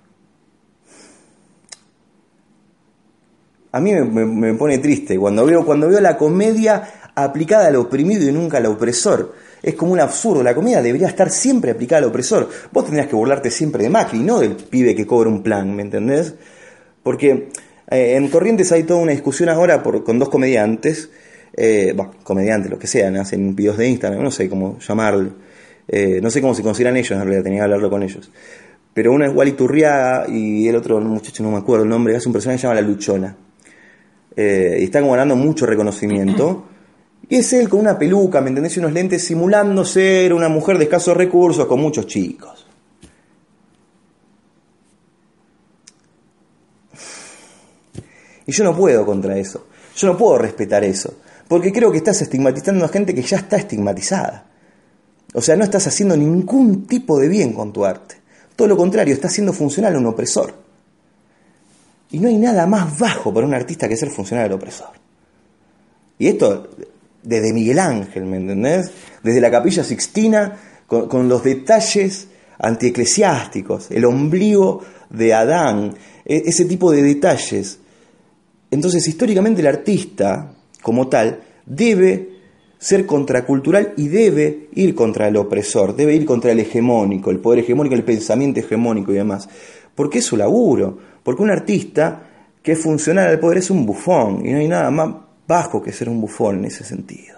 A mí me, pone triste cuando veo, cuando veo la comedia aplicada al oprimido y nunca al opresor. Es como un absurdo. La comedia debería estar siempre aplicada al opresor. Vos tendrías que burlarte siempre de Macri, no del pibe que cobra un plan, ¿me entendés? Porque eh, en Corrientes hay toda una discusión ahora por, con dos comediantes, eh, comediantes, lo que sean, hacen videos de Instagram, no sé cómo llamarlo, eh, no sé cómo se consideran ellos, en realidad tenía que hablarlo con ellos. Pero uno es Wally Turriaga y el otro, muchacho no me acuerdo el nombre, hace un personaje que se llama La Luchona. y está ganando mucho reconocimiento. Y es él con una peluca, ¿me entendés? Y unos lentes simulando ser una mujer de escasos recursos con muchos chicos. Y yo no puedo contra eso. Yo no puedo respetar eso. Porque creo que estás estigmatizando a gente que ya está estigmatizada. O sea, no estás haciendo ningún tipo de bien con tu arte. Todo lo contrario, estás siendo funcional a un opresor. Y no hay nada más bajo para un artista que ser funcional al opresor. Y esto desde Miguel Ángel, ¿me entendés? Desde la capilla sixtina, con, con los detalles antieclesiásticos, el ombligo de Adán, e, ese tipo de detalles entonces, históricamente el artista, como tal, debe ser contracultural y debe ir contra el opresor, debe ir contra el hegemónico, el poder hegemónico, el pensamiento hegemónico y demás. Porque es su laburo, porque un artista que es funcional al poder es un bufón, y no hay nada más bajo que ser un bufón en ese sentido.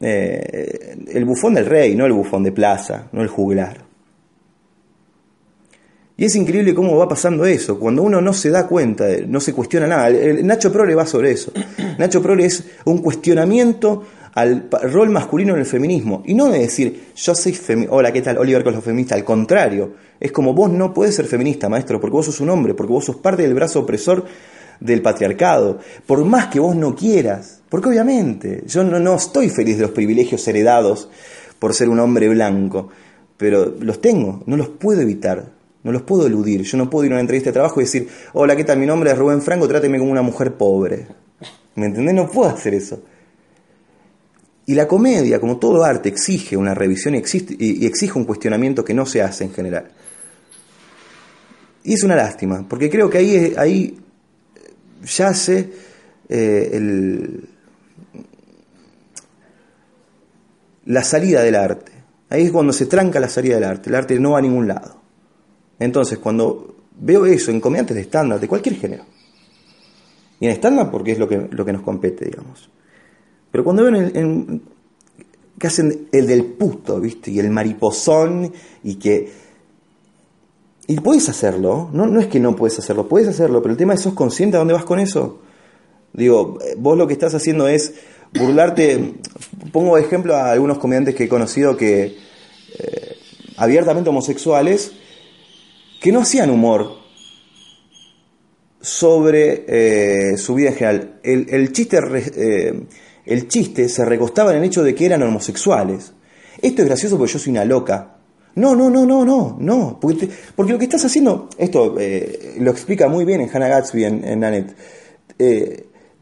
Eh, el bufón del rey, no el bufón de plaza, no el juglar. Y es increíble cómo va pasando eso, cuando uno no se da cuenta, no se cuestiona nada. El, Nacho Prole va sobre eso. Nacho Prole es un cuestionamiento al rol masculino en el feminismo. Y no de decir, yo soy feminista, hola, ¿qué tal? Oliver con los feministas. Al contrario, es como vos no puedes ser feminista, maestro, porque vos sos un hombre, porque vos sos parte del brazo opresor del patriarcado. Por más que vos no quieras, porque obviamente yo no, no estoy feliz de los privilegios heredados por ser un hombre blanco, pero los tengo, no los puedo evitar no los puedo eludir. Yo no puedo ir a una entrevista de trabajo y decir, hola, ¿qué tal? Mi nombre es Rubén Franco, tráteme como una mujer pobre. ¿Me entendés? No puedo hacer eso. Y la comedia, como todo arte, exige una revisión y, exige un cuestionamiento que no se hace en general. Y es una lástima, porque creo que ahí, ahí yace eh, el, la salida del arte. Ahí es cuando se tranca la salida del arte. El arte no va a ningún lado. Entonces, cuando veo eso en comediantes de estándar, de cualquier género, y en estándar porque es lo que, lo que nos compete, digamos, pero cuando veo en, que hacen el del puto, ¿viste? Y el mariposón, y que... Y puedes hacerlo, no, no es que no puedes hacerlo, puedes hacerlo, pero el tema es, ¿sos consciente a dónde vas con eso? Digo, vos lo que estás haciendo es burlarte, pongo ejemplo a algunos comediantes que he conocido que eh, abiertamente homosexuales, que no hacían humor sobre eh, su vida en general. El, chiste, eh, el chiste se recostaba en el hecho de que eran homosexuales. Esto es gracioso porque yo soy una loca. No, no, no, no, no, no. Porque, lo que estás haciendo, esto eh, lo explica muy bien en Hannah Gatsby, en, en Annette.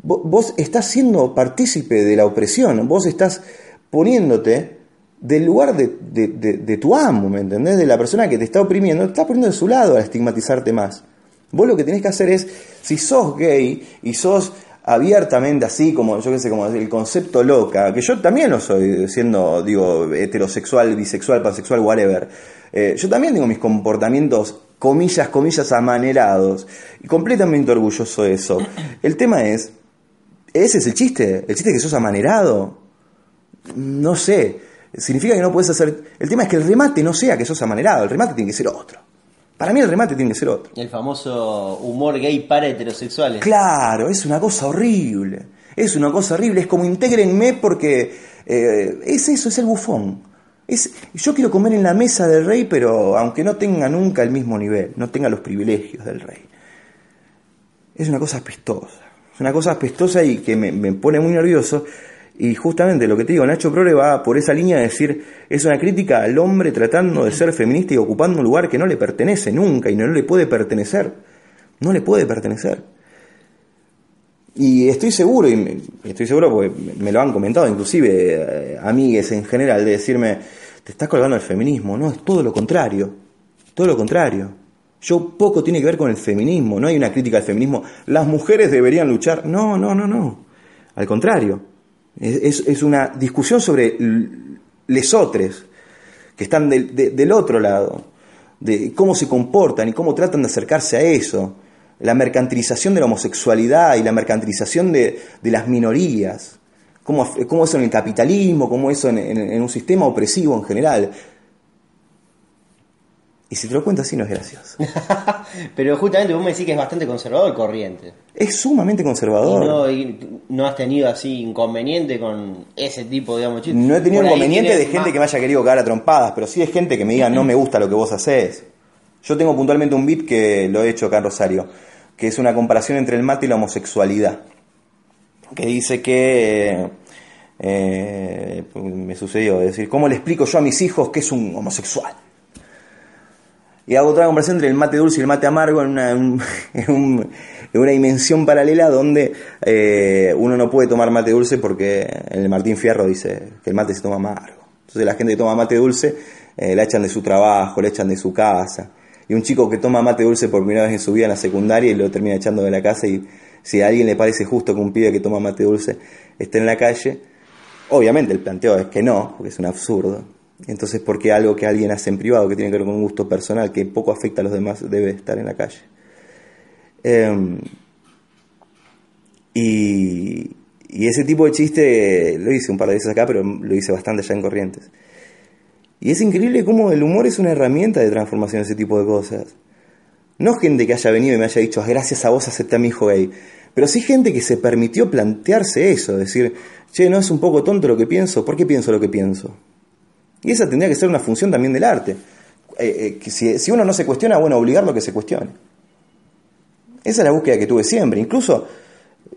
vos estás siendo partícipe de la opresión, vos estás poniéndote del lugar de, de, tu amo, ¿me entendés? De la persona que te está oprimiendo, te está poniendo de su lado a estigmatizarte más. Vos lo que tenés que hacer es, si sos gay y sos abiertamente así, como yo qué sé, como el concepto loca, que yo también lo soy, siendo, digo, heterosexual, bisexual, pansexual, whatever. Eh, yo también tengo mis comportamientos, comillas, comillas, amanerados, y completamente orgulloso de eso. El tema es, ese es el chiste, el chiste es que sos amanerado. No sé, significa que no puedes hacer... El tema es que el remate no sea que sos amanerado, el remate tiene que ser otro. Para mí el remate tiene que ser otro. El famoso humor gay para heterosexuales. Claro, es una cosa horrible. Es una cosa horrible. Es como intégrenme porque eh, es eso, es el bufón. Es, yo quiero comer en la mesa del rey, pero aunque no tenga nunca el mismo nivel, no tenga los privilegios del rey. Es una cosa apestosa. Es una cosa apestosa y que me, me pone muy nervioso. Y justamente lo que te digo, Nacho Prore va por esa línea de decir, es una crítica al hombre tratando de ser feminista y ocupando un lugar que no le pertenece nunca y no le puede pertenecer. No le puede pertenecer. Y estoy seguro, y estoy seguro porque me lo han comentado inclusive eh, amigues en general, de decirme, te estás colgando el feminismo. No, es todo lo contrario. Todo lo contrario. Yo poco tiene que ver con el feminismo, no hay una crítica al feminismo. Las mujeres deberían luchar. No, no, no, no. Al contrario. Es, es una discusión sobre lesotres que están del otro lado, de cómo se comportan y cómo tratan de acercarse a eso la mercantilización de la homosexualidad y la mercantilización de, las minorías, cómo, cómo, eso en el capitalismo, cómo eso en, un sistema opresivo en general. Y si te lo cuento así no es gracioso. Pero justamente vos me decís que es bastante conservador corriente. Es sumamente conservador. Y no, has tenido así inconveniente con ese tipo, digamos, chistes. No he tenido inconveniente de gente que me haya querido cagar a trompadas, pero sí es gente que me diga no me gusta lo que vos haces. Yo tengo puntualmente un beat que lo he hecho acá en Rosario que es una comparación entre el mate y la homosexualidad, que dice que eh, me sucedió, es decir, ¿cómo le explico yo a mis hijos que es un homosexual? Y hago otra comparación entre el mate dulce y el mate amargo en una, una dimensión paralela donde eh, uno no puede tomar mate dulce porque el Martín Fierro dice que el mate se toma amargo. Entonces la gente que toma mate dulce eh, la echan de su trabajo, la echan de su casa y un chico que toma mate dulce por primera vez en su vida en la secundaria y lo termina echando de la casa y si a alguien le parece justo que un pibe que toma mate dulce esté en la calle, obviamente el planteo es que no, porque es un absurdo. Entonces, ¿por qué algo que alguien hace en privado, que tiene que ver con un gusto personal, que poco afecta a los demás, debe estar en la calle? Em, y, y ese tipo de chiste lo hice un par de veces acá, pero lo hice bastante ya en Corrientes. Y es increíble cómo el humor es una herramienta de transformación de ese tipo de cosas. No gente que haya venido y me haya dicho, gracias a vos acepté a mi hijo gay. Pero sí gente que se permitió plantearse eso, decir, che, no es un poco tonto lo que pienso, ¿por qué pienso lo que pienso? Y esa tendría que ser una función también del arte. Eh, eh, si, si, uno no se cuestiona, bueno, obligarlo a que se cuestione. Esa es la búsqueda que tuve siempre. Incluso,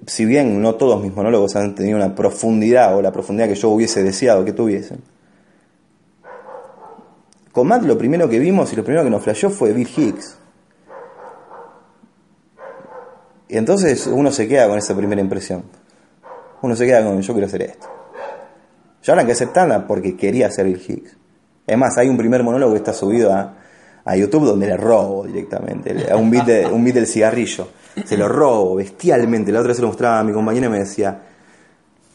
si bien no todos mis monólogos han tenido una profundidad o la profundidad que yo hubiese deseado que tuviesen, con Matt lo primero que vimos y lo primero que nos flasheó fue Bill Hicks. Y entonces uno se queda con esa primera impresión. Uno se queda con yo quiero hacer esto. Ahora que aceptarla porque quería hacer Bill Hicks. Es más, hay un primer monólogo que está subido a, YouTube donde le robo directamente, a un beat, un del cigarrillo. Se lo robo bestialmente. La otra vez se lo mostraba a mi compañera y me decía,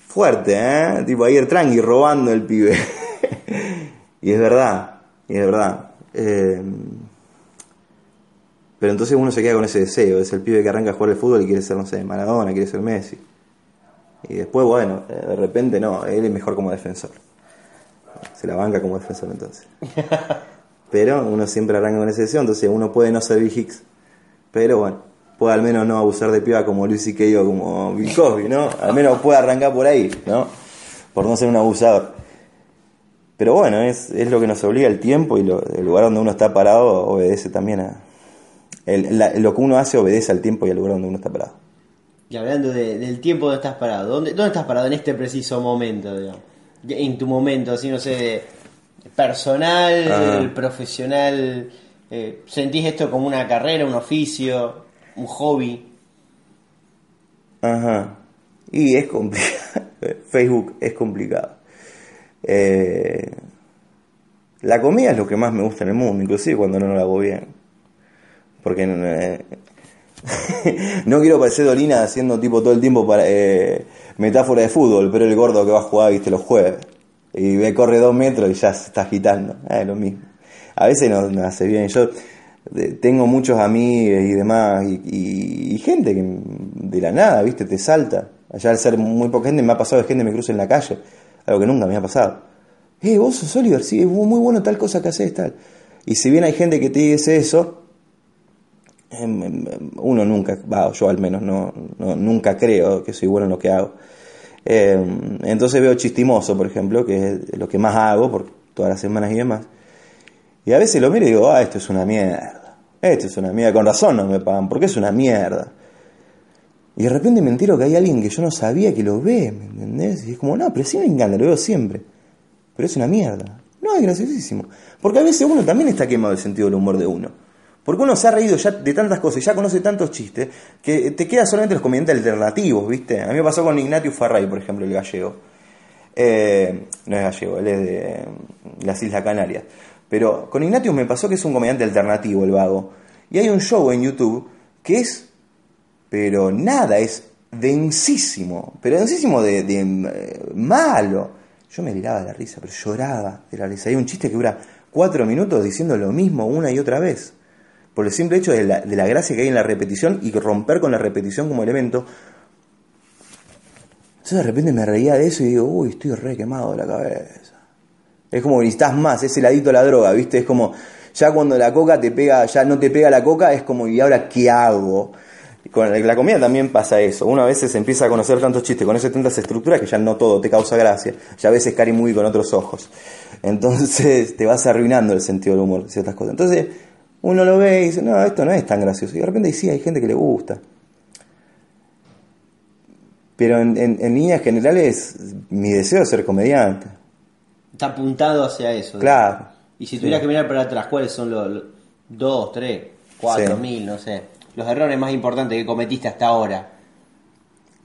fuerte, ¿eh? Tipo ayer tranqui robando el pibe. y es verdad, y de verdad. Eh, pero entonces uno se queda con ese deseo, es el pibe que arranca a jugar el fútbol y quiere ser, no sé, Maradona, quiere ser Messi. Y después, bueno, eh, de repente no, él es mejor como defensor. Se la banca como defensor entonces. Pero uno siempre arranca con ese deseo, entonces uno puede no ser Bill Hicks, pero bueno, puede al menos no abusar de piba como Luis y o como Bill Cosby, ¿no? Al menos puede arrancar por ahí, ¿no? Por no ser un abusador. Pero bueno, es, es lo que nos obliga el tiempo y lo, el lugar donde uno está parado obedece también a... lo que uno hace obedece al tiempo y al lugar donde uno está parado. Y hablando del tiempo donde estás parado, ¿dónde, ¿dónde estás parado en este preciso momento? En tu momento, así no sé, personal, ah. profesional, eh, ¿sentís esto como una carrera, un oficio, un hobby? Ajá. Y es complicado. Facebook es complicado. Eh, la comida es lo que más me gusta en el mundo, inclusive cuando no, lo hago bien. Porque eh, no quiero parecer Dolina haciendo tipo todo el tiempo para, eh, metáfora de fútbol, pero el gordo que va a jugar, viste, los jueves. Y corre dos metros y ya se está agitando. Es lo mismo. A veces no me hace bien. Yo tengo muchos amigos y demás, y, gente que de la nada, viste, te salta. Allá al ser muy poca gente me ha pasado de gente que me cruza en la calle algo que nunca me ha pasado. Eh, vos sos Oliver, sí, es muy bueno tal cosa que haces, tal. Y si bien hay gente que te dice eso, uno nunca, va, yo al menos no, nunca creo que soy bueno en lo que hago. Em, entonces veo chistimoso, por ejemplo, que es lo que más hago, porque todas las semanas y demás. Y a veces lo miro y digo, ah, esto es una mierda. Esto es una mierda. Con razón no me pagan, porque es una mierda. Y de repente me entero que hay alguien que yo no sabía que lo ve, ¿me entendés? Y es como, no, pero sí me encanta, lo veo siempre. Pero es una mierda. No, es graciosísimo. Porque a veces uno también está quemado el sentido del humor de uno. Porque uno se ha reído ya de tantas cosas, ya conoce tantos chistes, que te quedan solamente los comediantes alternativos, ¿viste? A mí me pasó con Ignatius Farray, por ejemplo, el gallego. Eh, no es gallego, él es de las Islas Canarias. Pero con Ignatius me pasó que es un comediante alternativo, el vago. Y hay un show en YouTube que es, pero nada, es densísimo, pero densísimo de, de eh, malo. Yo me tiraba de la risa, pero lloraba de la risa. Hay un chiste que dura cuatro minutos diciendo lo mismo una y otra vez. Por el simple hecho de la, de la gracia que hay en la repetición y romper con la repetición como elemento. Entonces de repente me reía de eso y digo, uy, estoy re quemado de la cabeza. Es como necesitas más, es el adicto a la droga, ¿viste? Es como, ya cuando la coca te pega, ya no te pega la coca, es como, ¿y ahora qué hago? Con la comida también pasa eso. Uno a veces empieza a conocer tantos chistes, conoce tantas estructuras que ya no todo te causa gracia. Ya a veces cari muy con otros ojos. Entonces te vas arruinando el sentido del humor, ciertas cosas. Entonces uno lo ve y dice, no, esto no es tan gracioso. Y de repente sí, hay gente que le gusta. Pero en, en, en líneas generales, mi deseo es ser comediante. Está apuntado hacia eso. Claro. Y si tuvieras que mirar para atrás, ¿cuáles son los, los dos, tres, cuatro Sí. mil, no sé? Los errores más importantes que cometiste hasta ahora.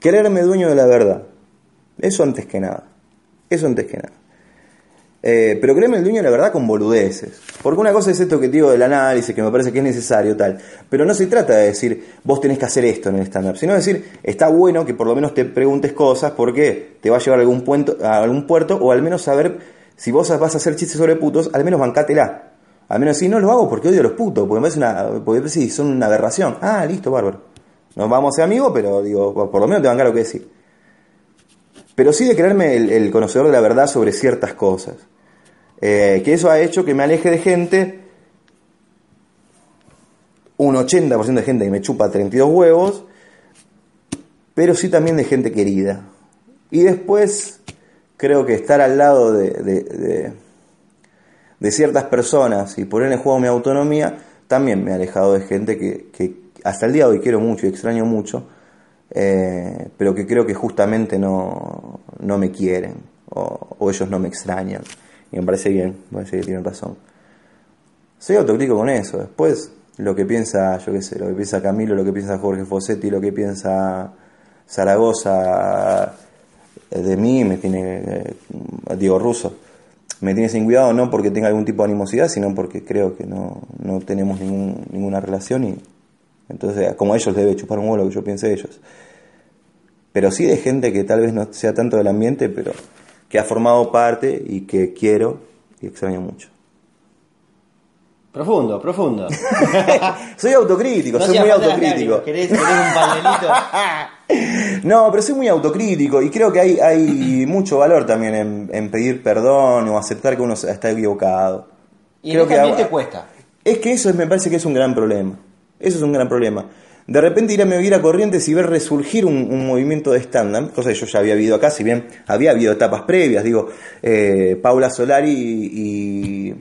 Quererme dueño de la verdad. Eso antes que nada. Eso antes que nada. Eh, pero créeme el dueño la verdad con boludeces. Porque una cosa es esto que digo del análisis, que me parece que es necesario, tal. Pero no se trata de decir, vos tenés que hacer esto en el stand-up, sino decir, está bueno que por lo menos te preguntes cosas porque te va a llevar a algún, puento, a algún puerto o al menos saber si vos vas a hacer chistes sobre putos, al menos bancátela. Al menos si no lo hago porque odio a los putos, porque me parece una, porque sí, son una aberración. Ah, listo, bárbaro. Nos vamos a ser amigos, pero digo, por lo menos te bancar lo que decir. Pero sí de creerme el conocedor de la verdad sobre ciertas cosas. Eh, que eso ha hecho que me aleje de gente, un 80% de gente que me chupa 32 huevos, pero sí también de gente querida. Y después creo que estar al lado de, de, ciertas personas y poner en juego mi autonomía, también me ha alejado de gente que, hasta el día de hoy quiero mucho y extraño mucho, eh, pero que creo que justamente no, no me quieren o ellos no me extrañan. Y me parece bien, me parece que tienen razón. Soy autocrítico con eso. Después, lo que piensa, yo qué sé, lo que piensa Camilo, lo que piensa Jorge Fossetti, lo que piensa Zaragoza eh, de mí, me tiene, eh, Diego Russo, me tiene sin cuidado no porque tenga algún tipo de animosidad, sino porque creo que no, no tenemos ninguna relación y entonces como ellos debe chupar un huevo lo que yo piense de ellos. Pero sí de gente que tal vez no sea tanto del ambiente, pero que ha formado parte y que quiero y extraño mucho. Profundo, profundo. soy autocrítico, No soy muy autocrítico. ¿Querés, querés un pañuelito? No, pero soy muy autocrítico y creo que hay, hay mucho valor también en, en pedir perdón o aceptar que uno está equivocado. Y Creo en que ambiente hago- cuesta. Es que eso es- me parece que es un gran problema. Eso es un gran problema. De repente ir a, me a Corrientes y ver resurgir un, un movimiento de stand-up, cosa que yo ya había habido acá, si bien había habido etapas previas, digo, eh, Paula Solari y, y-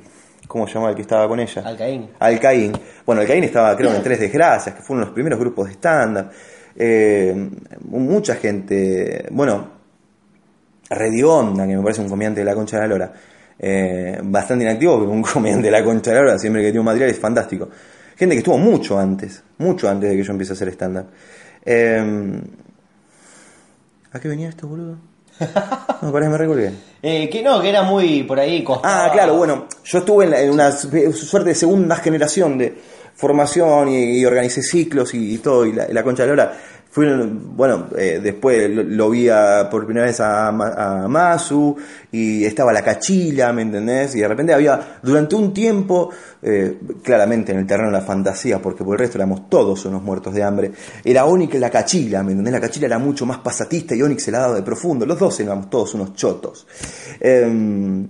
¿Cómo se llama el que estaba con ella? Alcaín. Alcaín. Bueno, Alcaín estaba, creo, en Tres Desgracias, que fueron los primeros grupos de stand-up. Eh, mucha gente, bueno, Redionda, que me parece un comediante de la concha de la lora. Eh, bastante inactivo, pero un comediante de la concha de la lora, siempre que tiene un material es fantástico. Gente que estuvo mucho antes, mucho antes de que yo empiece a hacer stand-up. Eh, ¿A qué venía esto, boludo? No, parece que me recolgué. Eh, que no, que era muy por ahí costado. Ah, claro, bueno, yo estuve en, la- en una suerte de segunda generación de formación y, y organicé ciclos y, y todo, y la, y la concha de la lora. Fui, bueno, eh, después lo, lo vi a- por primera vez a, a Masu y estaba la cachila, ¿me entendés? Y de repente había, durante un tiempo, eh, claramente en el terreno de la fantasía, porque por el resto éramos todos unos muertos de hambre, era Onyx la cachila, ¿me entendés? La cachila era mucho más pasatista y Onyx se la daba de profundo, los dos éramos todos unos chotos. Em,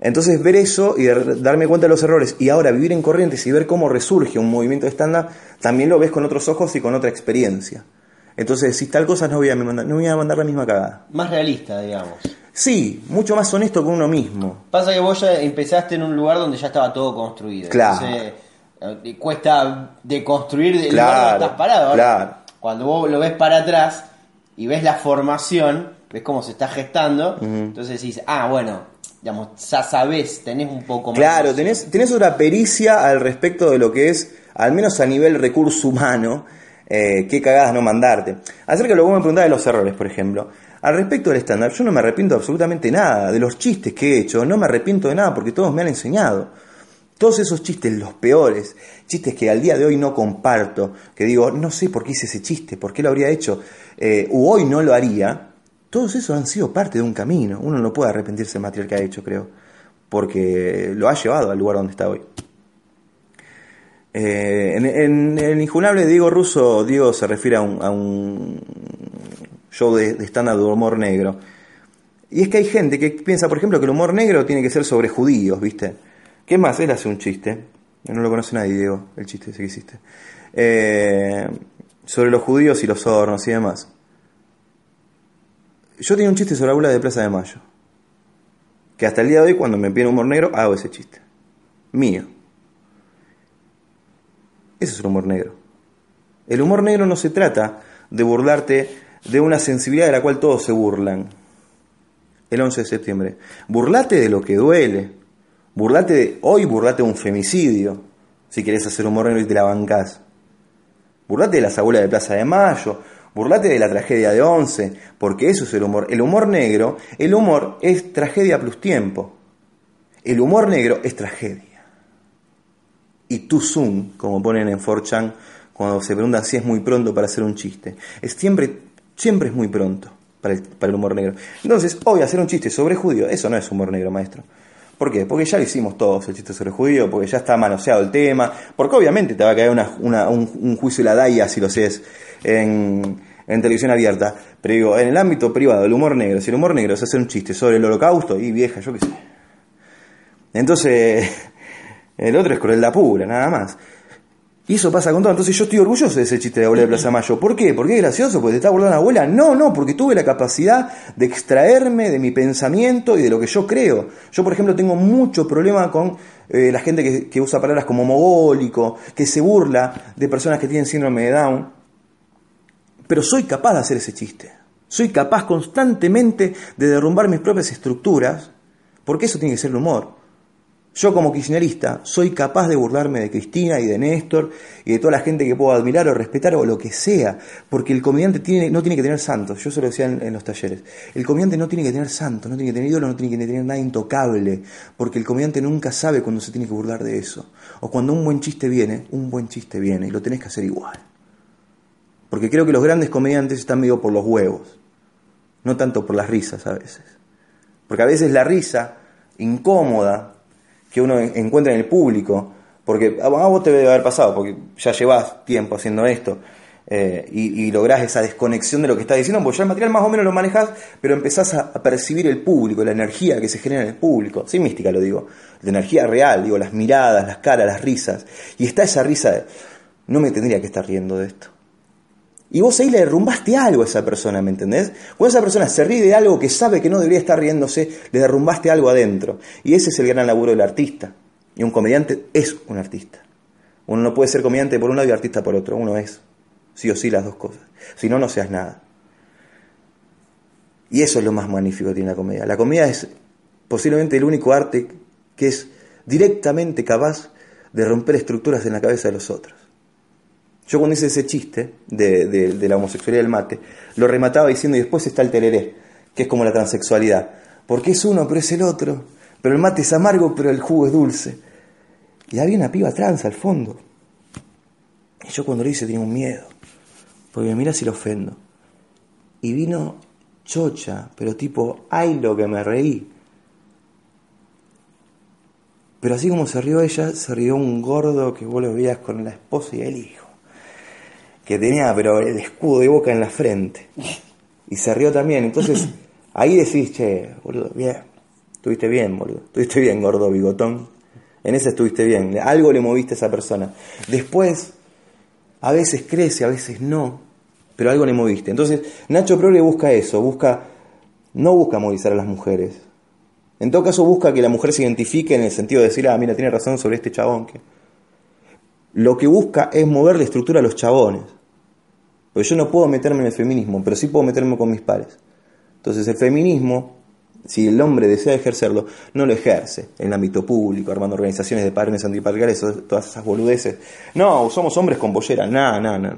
entonces ver eso y darme cuenta de los errores y ahora vivir en Corrientes y ver cómo resurge un movimiento de stand-up, también lo ves con otros ojos y con otra experiencia. Entonces, si tal cosa no voy no voy a mandar la misma cagada. Más realista, digamos. Sí, mucho más honesto con uno mismo. Pasa que vos ya empezaste en un lugar donde ya estaba todo construido. Claro. Entonces, eh, cuesta deconstruir el Claro, lugar donde estás parado. Ahora, claro. Cuando vos lo ves para atrás y ves la formación, ves cómo se está gestando, entonces decís, ah, bueno, digamos, ya sabés, tenés un poco más. Claro, tenés, tenés otra pericia al respecto de lo que es, al menos a nivel recurso humano, eh, qué cagadas no mandarte. Acerca de lo que vos me preguntabas de los errores, por ejemplo. Al respecto del estándar, yo no me arrepiento absolutamente nada. De los chistes que he hecho, no me arrepiento de nada porque todos me han enseñado. Todos esos chistes, los peores, chistes que al día de hoy no comparto, que digo, no sé por qué hice ese chiste, por qué lo habría hecho, eh, u hoy no lo haría, todos esos han sido parte de un camino. Uno no puede arrepentirse del material que ha hecho, creo, porque lo ha llevado al lugar donde está hoy. Eh, en, el Injunable Diego Russo, Diego se refiere a un show de, de de humor negro. Y es que hay gente que piensa, por ejemplo, que el humor negro tiene que ser sobre judíos, ¿viste? ¿Qué más? Él hace un chiste. No lo conoce nadie, Diego, el chiste ese que hiciste. Eh, sobre los judíos y los hornos y demás. Yo tenía un chiste sobre la bula de Plaza de Mayo. Que hasta el día de hoy, cuando me piden humor negro, hago ese chiste. Mío. Eso es el humor negro. El humor negro no se trata de burlarte de una sensibilidad de la cual todos se burlan. El 11 de septiembre. Burlate de lo que duele. Burlate de. Hoy burlate de un femicidio. Si querés hacer humor negro y te la bancás. Burlate de las abuelas de Plaza de Mayo. Burlate de la tragedia de Once. Porque eso es el humor. El humor negro. El humor es tragedia plus tiempo. El humor negro es tragedia y too soon, como ponen en 4chan cuando se preguntan si es muy pronto para hacer un chiste. Es siempre, siempre es muy pronto para el, para el humor negro. Entonces, hoy hacer un chiste sobre judío, eso no es humor negro, maestro. ¿Por qué? Porque ya lo hicimos todos el chiste sobre judío, porque ya está manoseado el tema, porque obviamente te va a caer una, una- un, juicio de la DAIA si lo haces en, en televisión abierta. Pero digo, en el ámbito privado, el humor negro, si el humor negro es hacer un chiste sobre el holocausto, y vieja, yo qué sé. Entonces, el otro es crueldad pura, nada más. Y eso pasa con todo. Entonces yo estoy orgulloso de ese chiste de abuela de Plaza Mayo. ¿Por qué? ¿Porque es gracioso? ¿Porque te está burlando la abuela? No, no, porque tuve la capacidad de extraerme de mi pensamiento y de lo que yo creo. Yo, por ejemplo, tengo mucho problema con eh, la gente que, que usa palabras como mogólico, que se burla de personas que tienen síndrome de Down. Pero soy capaz de hacer ese chiste. Soy capaz constantemente de derrumbar mis propias estructuras, porque eso tiene que ser el humor. Yo como kirchnerista soy capaz de burlarme de Cristina y de Néstor y de toda la gente que puedo admirar o respetar o lo que sea, porque el comediante no tiene que tener santos, yo se lo decía en, en los talleres, el comediante no tiene que tener santos, no tiene que tener ídolo, no tiene que tener nada intocable, porque el comediante nunca sabe cuándo se tiene que burlar de eso, o cuando un buen chiste viene, un buen chiste viene y lo tenés que hacer igual. Porque creo que los grandes comediantes están medio por los huevos, no tanto por las risas a veces. Porque a veces la risa incómoda que uno en- encuentra en el público, porque a a vos te debe haber pasado, porque ya llevas tiempo haciendo esto, eh, y, y lográs esa desconexión de lo que estás diciendo, porque ya el material más o menos lo manejás, pero empezás a, a percibir el público, la energía que se genera en el público, sin mística lo digo, la energía real, digo, las miradas, las caras, las risas, y está esa risa de, no me tendría que estar riendo de esto. Y vos ahí le derrumbaste algo a esa persona, ¿me entendés? Cuando esa persona se ríe de algo que sabe que no debería estar riéndose, le derrumbaste algo adentro. Y ese es el gran laburo del artista. Y un comediante es un artista. Uno no puede ser comediante por un lado y artista por otro. Uno es. Sí o sí las dos cosas. Si no, no seas nada. Y eso es lo más magnífico que tiene la comedia. La comedia es posiblemente el único arte que es directamente capaz de romper estructuras en la cabeza de los otros. Yo cuando hice ese chiste de, de- la homosexualidad del mate, lo remataba diciendo, y después está el tereré, que es como la transexualidad. Porque es uno, pero es el otro. Pero el mate es amargo, pero el jugo es dulce. Y había una piba trans al fondo. Y yo cuando lo hice tenía un miedo. Porque mira si lo ofendo. Y vino chocha, pero tipo, ay lo que me reí. Pero así como se rió ella, se rió un gordo que vos lo veías con la esposa y el hijo. Que tenía, pero el escudo de boca en la frente. Y se rió también. Entonces, ahí decís, che, boludo, bien. Estuviste bien, boludo. Estuviste bien, gordo bigotón. En ese estuviste bien. Algo le moviste a esa persona. Después, a veces crece, a veces no. Pero algo le moviste. Entonces, Nacho Progre busca eso. Busca no busca movilizar a las mujeres. En todo caso busca que la mujer se identifique en el sentido de decir, ah, mira, tiene razón sobre este chabón. Que... Lo que busca es mover la estructura a los chabones. Porque yo no puedo meterme en el feminismo, pero sí puedo meterme con mis pares. Entonces el feminismo, si el hombre desea ejercerlo, no lo ejerce en el ámbito público, armando organizaciones de padres antipatriarcales, todas esas boludeces. No, somos hombres con bollera, nada, nada, nada.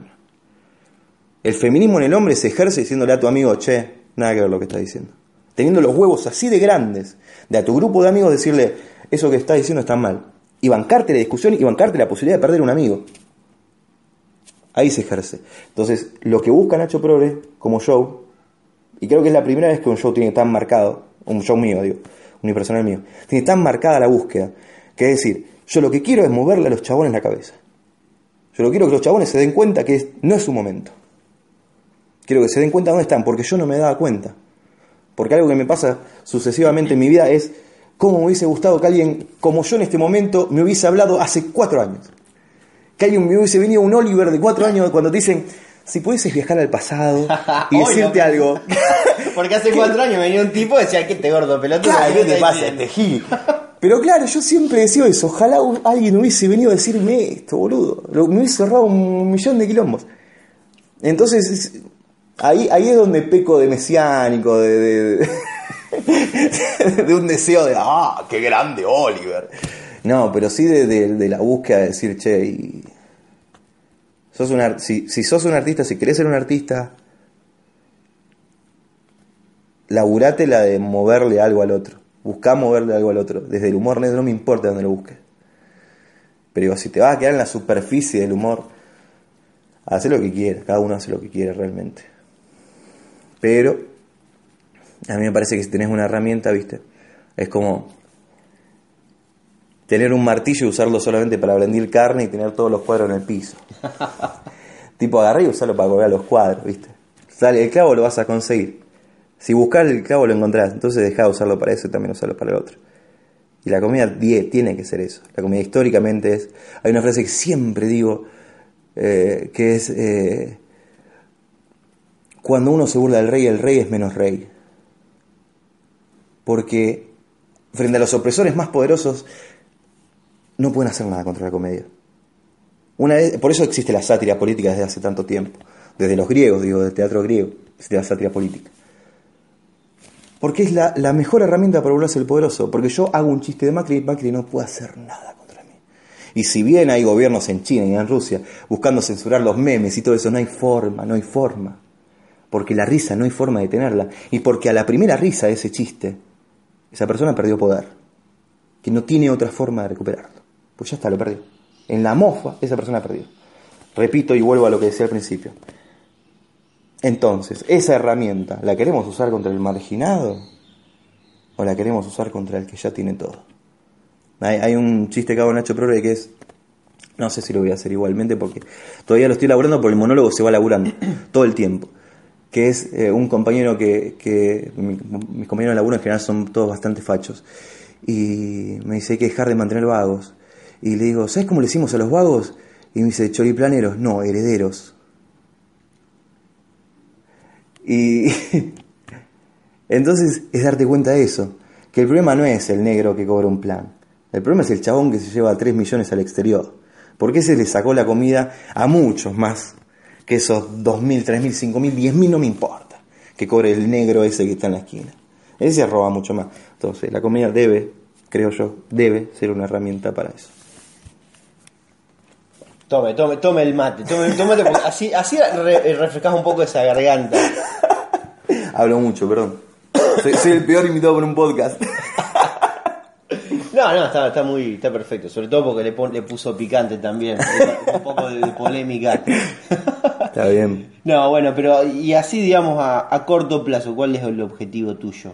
El feminismo en el hombre se ejerce diciéndole a tu amigo, che, nada que ver lo que está diciendo. Teniendo los huevos así de grandes, de a tu grupo de amigos decirle, eso que está diciendo está mal. Y bancarte la discusión y bancarte la posibilidad de perder un amigo. Ahí se ejerce. Entonces, lo que busca Nacho Progre como show, y creo que es la primera vez que un show tiene tan marcado, un show mío, digo, unipersonal mío, tiene tan marcada la búsqueda, que es decir, yo lo que quiero es moverle a los chabones la cabeza. Yo lo quiero que los chabones se den cuenta que no es su momento. Quiero que se den cuenta dónde están, porque yo no me daba cuenta. Porque algo que me pasa sucesivamente en mi vida es cómo me hubiese gustado que alguien como yo en este momento me hubiese hablado hace cuatro años. Que alguien me hubiese venido un Oliver de cuatro años cuando te dicen, si pudieses viajar al pasado y decirte algo. Porque hace cuatro años venía un tipo y decía, ¿qué te gordo pelotudo? Claro, ¿qué te pasa, este gil? Pero claro, yo siempre decía eso, ojalá alguien hubiese venido a decirme esto, boludo. Me hubiese ahorrado un millón de quilombos. Entonces, Ahí, ahí es donde peco de mesiánico, de, de, un deseo de, ah, qué grande Oliver. No, pero sí de, la búsqueda de decir, che, sos un, si, si sos un artista, si querés ser un artista, laburate la de moverle algo al otro. Buscá moverle algo al otro. Desde el humor negro no me importa dónde lo busques. Pero si te vas a quedar en la superficie del humor, haz lo que quieras. Cada uno hace lo que quiere realmente. Pero a mí me parece que si tenés una herramienta, ¿viste? Es como tener un martillo y usarlo solamente para blendir carne y tener todos los cuadros en el piso. tipo, agarré y usarlo para colgar los cuadros, ¿viste? Sale, el clavo lo vas a conseguir. Si buscas el clavo lo encontrás, entonces deja de usarlo para eso y también usarlo para el otro. Y la comida tiene que ser eso. La comida históricamente es... Hay una frase que siempre digo, eh, que es... Eh, cuando uno se burla del rey, el rey es menos rey. Porque frente a los opresores más poderosos, no pueden hacer nada contra la comedia. Una por eso existe la sátira política desde hace tanto tiempo. Desde los griegos, digo, del teatro griego, existe la sátira política. Porque es la, mejor herramienta para burlarse del poderoso. Porque yo hago un chiste de Macri y Macri no puede hacer nada contra mí. Y si bien hay gobiernos en China y en Rusia buscando censurar los memes y todo eso, no hay forma, no hay forma porque la risa no hay forma de tenerla, y porque a la primera risa de ese chiste, esa persona perdió poder, que no tiene otra forma de recuperarlo. Pues ya está, lo perdió. En la mofa, esa persona perdió. Repito y vuelvo a lo que decía al principio. Entonces, esa herramienta, ¿la queremos usar contra el marginado? ¿O la queremos usar contra el que ya tiene todo? Hay, un chiste que hago Nacho Progre que es no sé si lo voy a hacer igualmente porque todavía lo estoy laburando porque el monólogo se va laburando todo el tiempo que es eh, un compañero que, mis compañeros de laburo en general son todos bastante fachos, y me dice hay que dejar de mantener vagos. Y le digo, ¿sabes cómo le decimos a los vagos? Y me dice, choriplaneros, no, herederos. Y entonces es darte cuenta de eso, que el problema no es el negro que cobra un plan, el problema es el chabón que se lleva 3 millones al exterior, porque ese le sacó la comida a muchos más que esos 2.000, 3.000, 5.000, 10.000 no me importa que cobre el negro ese que está en la esquina. Ese roba mucho más. Entonces, la comida debe, creo yo, debe ser una herramienta para eso. Tome, tome, tome el mate, tome, tome así, así refrescas un poco esa garganta. Hablo mucho, perdón. Soy, soy el peor invitado por un podcast. No, no, está, está muy, está perfecto. Sobre todo porque le, le puso picante también. un poco de, polémica. Está bien. No, bueno, pero y así, digamos, a, corto plazo, ¿cuál es el objetivo tuyo?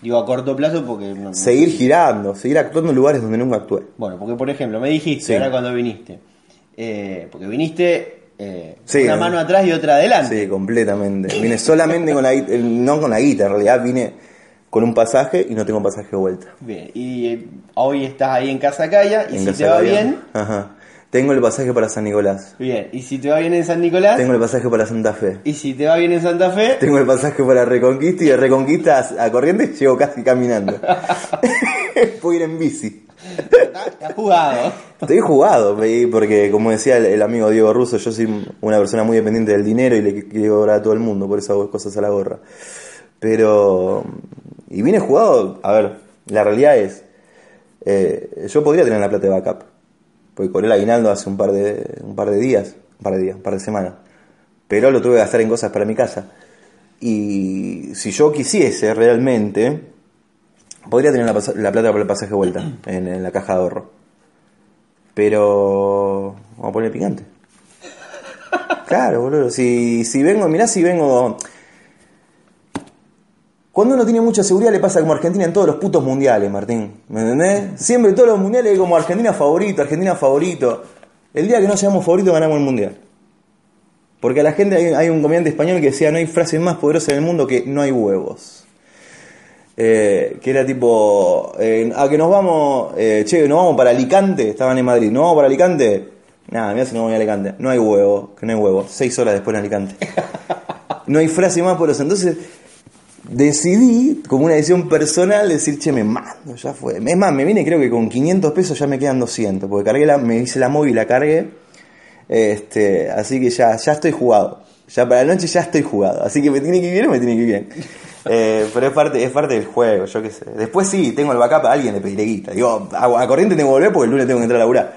Digo a corto plazo porque... seguir girando, seguir actuando en lugares donde nunca actué. Bueno, porque por ejemplo, me dijiste ahora cuando viniste, eh, porque viniste eh, una mano atrás y otra adelante. Sí, completamente. Vine solamente con la no con la guita, en realidad vine con un pasaje y no tengo pasaje de vuelta. Bien, y eh, hoy estás ahí en Casa Calla y si te va bien... Ajá. Tengo el pasaje para San Nicolás. Bien, y si te va bien en San Nicolás, Tengo el pasaje para Santa Fe. y si te va bien en Santa Fe, Tengo el pasaje para Reconquista y de Reconquista a Corrientes llego casi caminando. Puedo ir en bici. has jugado. Estoy jugado, porque como decía el, el amigo Diego Russo, yo soy una persona muy dependiente del dinero y le quiero cobrar a todo el mundo, por eso hago cosas a la gorra. Pero, y vine jugado, a ver, la realidad es, eh, yo podría tener la plata de backup, porque cobré el aguinaldo hace un par de, un par de días, un par de días, un par de semanas, pero lo tuve que gastar en cosas para mi casa. Y si yo quisiese realmente, podría tener la, plata para el pasaje de vuelta en, en la caja de ahorro. Pero vamos a poner picante. Claro, boludo. Si, si vengo, mirá si vengo. Cuando uno tiene mucha seguridad le pasa como Argentina en todos los putos mundiales, Martín. ¿Me entendés? Siempre en todos los mundiales hay como Argentina favorito, Argentina favorito. El día que no seamos favoritos ganamos el mundial. Porque a la gente hay, hay un comediante español que decía no hay frase más poderosa en el mundo que no hay huevos. Eh, que era tipo, eh, a que nos vamos, eh, che, nos vamos para Alicante, estaban en Madrid, nos vamos para Alicante. Nada, mira si no voy a Alicante. No hay huevo, que no hay huevo. Seis horas después en Alicante. No hay frase más poderosa. Entonces, decidí, como una decisión personal, decir, che, me mando, ya fue. Es más, me vine creo que con 500 pesos ya me quedan 200, porque cargué la, me hice la móvil, la cargué. Este, así que ya, ya estoy jugado. Ya para la noche ya estoy jugado. Así que me tiene que ir bien o me tiene que ir bien. Eh, pero es parte, es parte del juego, yo qué sé. Después sí, tengo el backup a alguien, le pediré guita. Digo, a, a corriente tengo que volver porque el lunes tengo que entrar a laburar.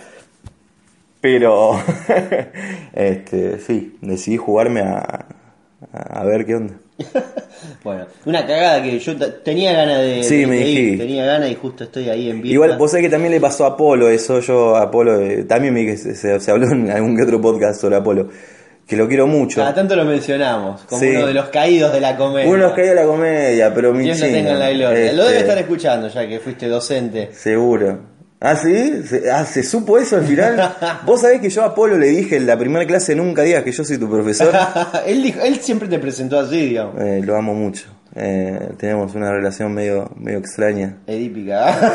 Pero, este, sí, decidí jugarme a, a, ver qué onda. Bueno, una cagada que yo tenía ganas de, Sí, de- me de ir, tenía ganas y justo estoy ahí en vivo. Igual, vos sabés que también le pasó a Apolo eso, yo a Apolo, eh, también vi que se, se- habló en algún que otro podcast sobre Apolo, que lo quiero mucho. Cada tanto lo mencionamos, como Sí. uno de los caídos de la comedia. Uno nos caía de la comedia, pero mi Dios lo chino, tenga en la gloria. Lo debe este, estar escuchando ya que fuiste docente. Seguro. ¿Ah, sí? ¿Se, ah, ¿se supo eso al final? Vos sabés que yo a Apolo le dije en la primera clase, nunca digas que yo soy tu profesor. él, dijo, él siempre te presentó así, digamos. Eh, lo amo mucho. Eh, tenemos una relación medio, medio extraña. Edípica.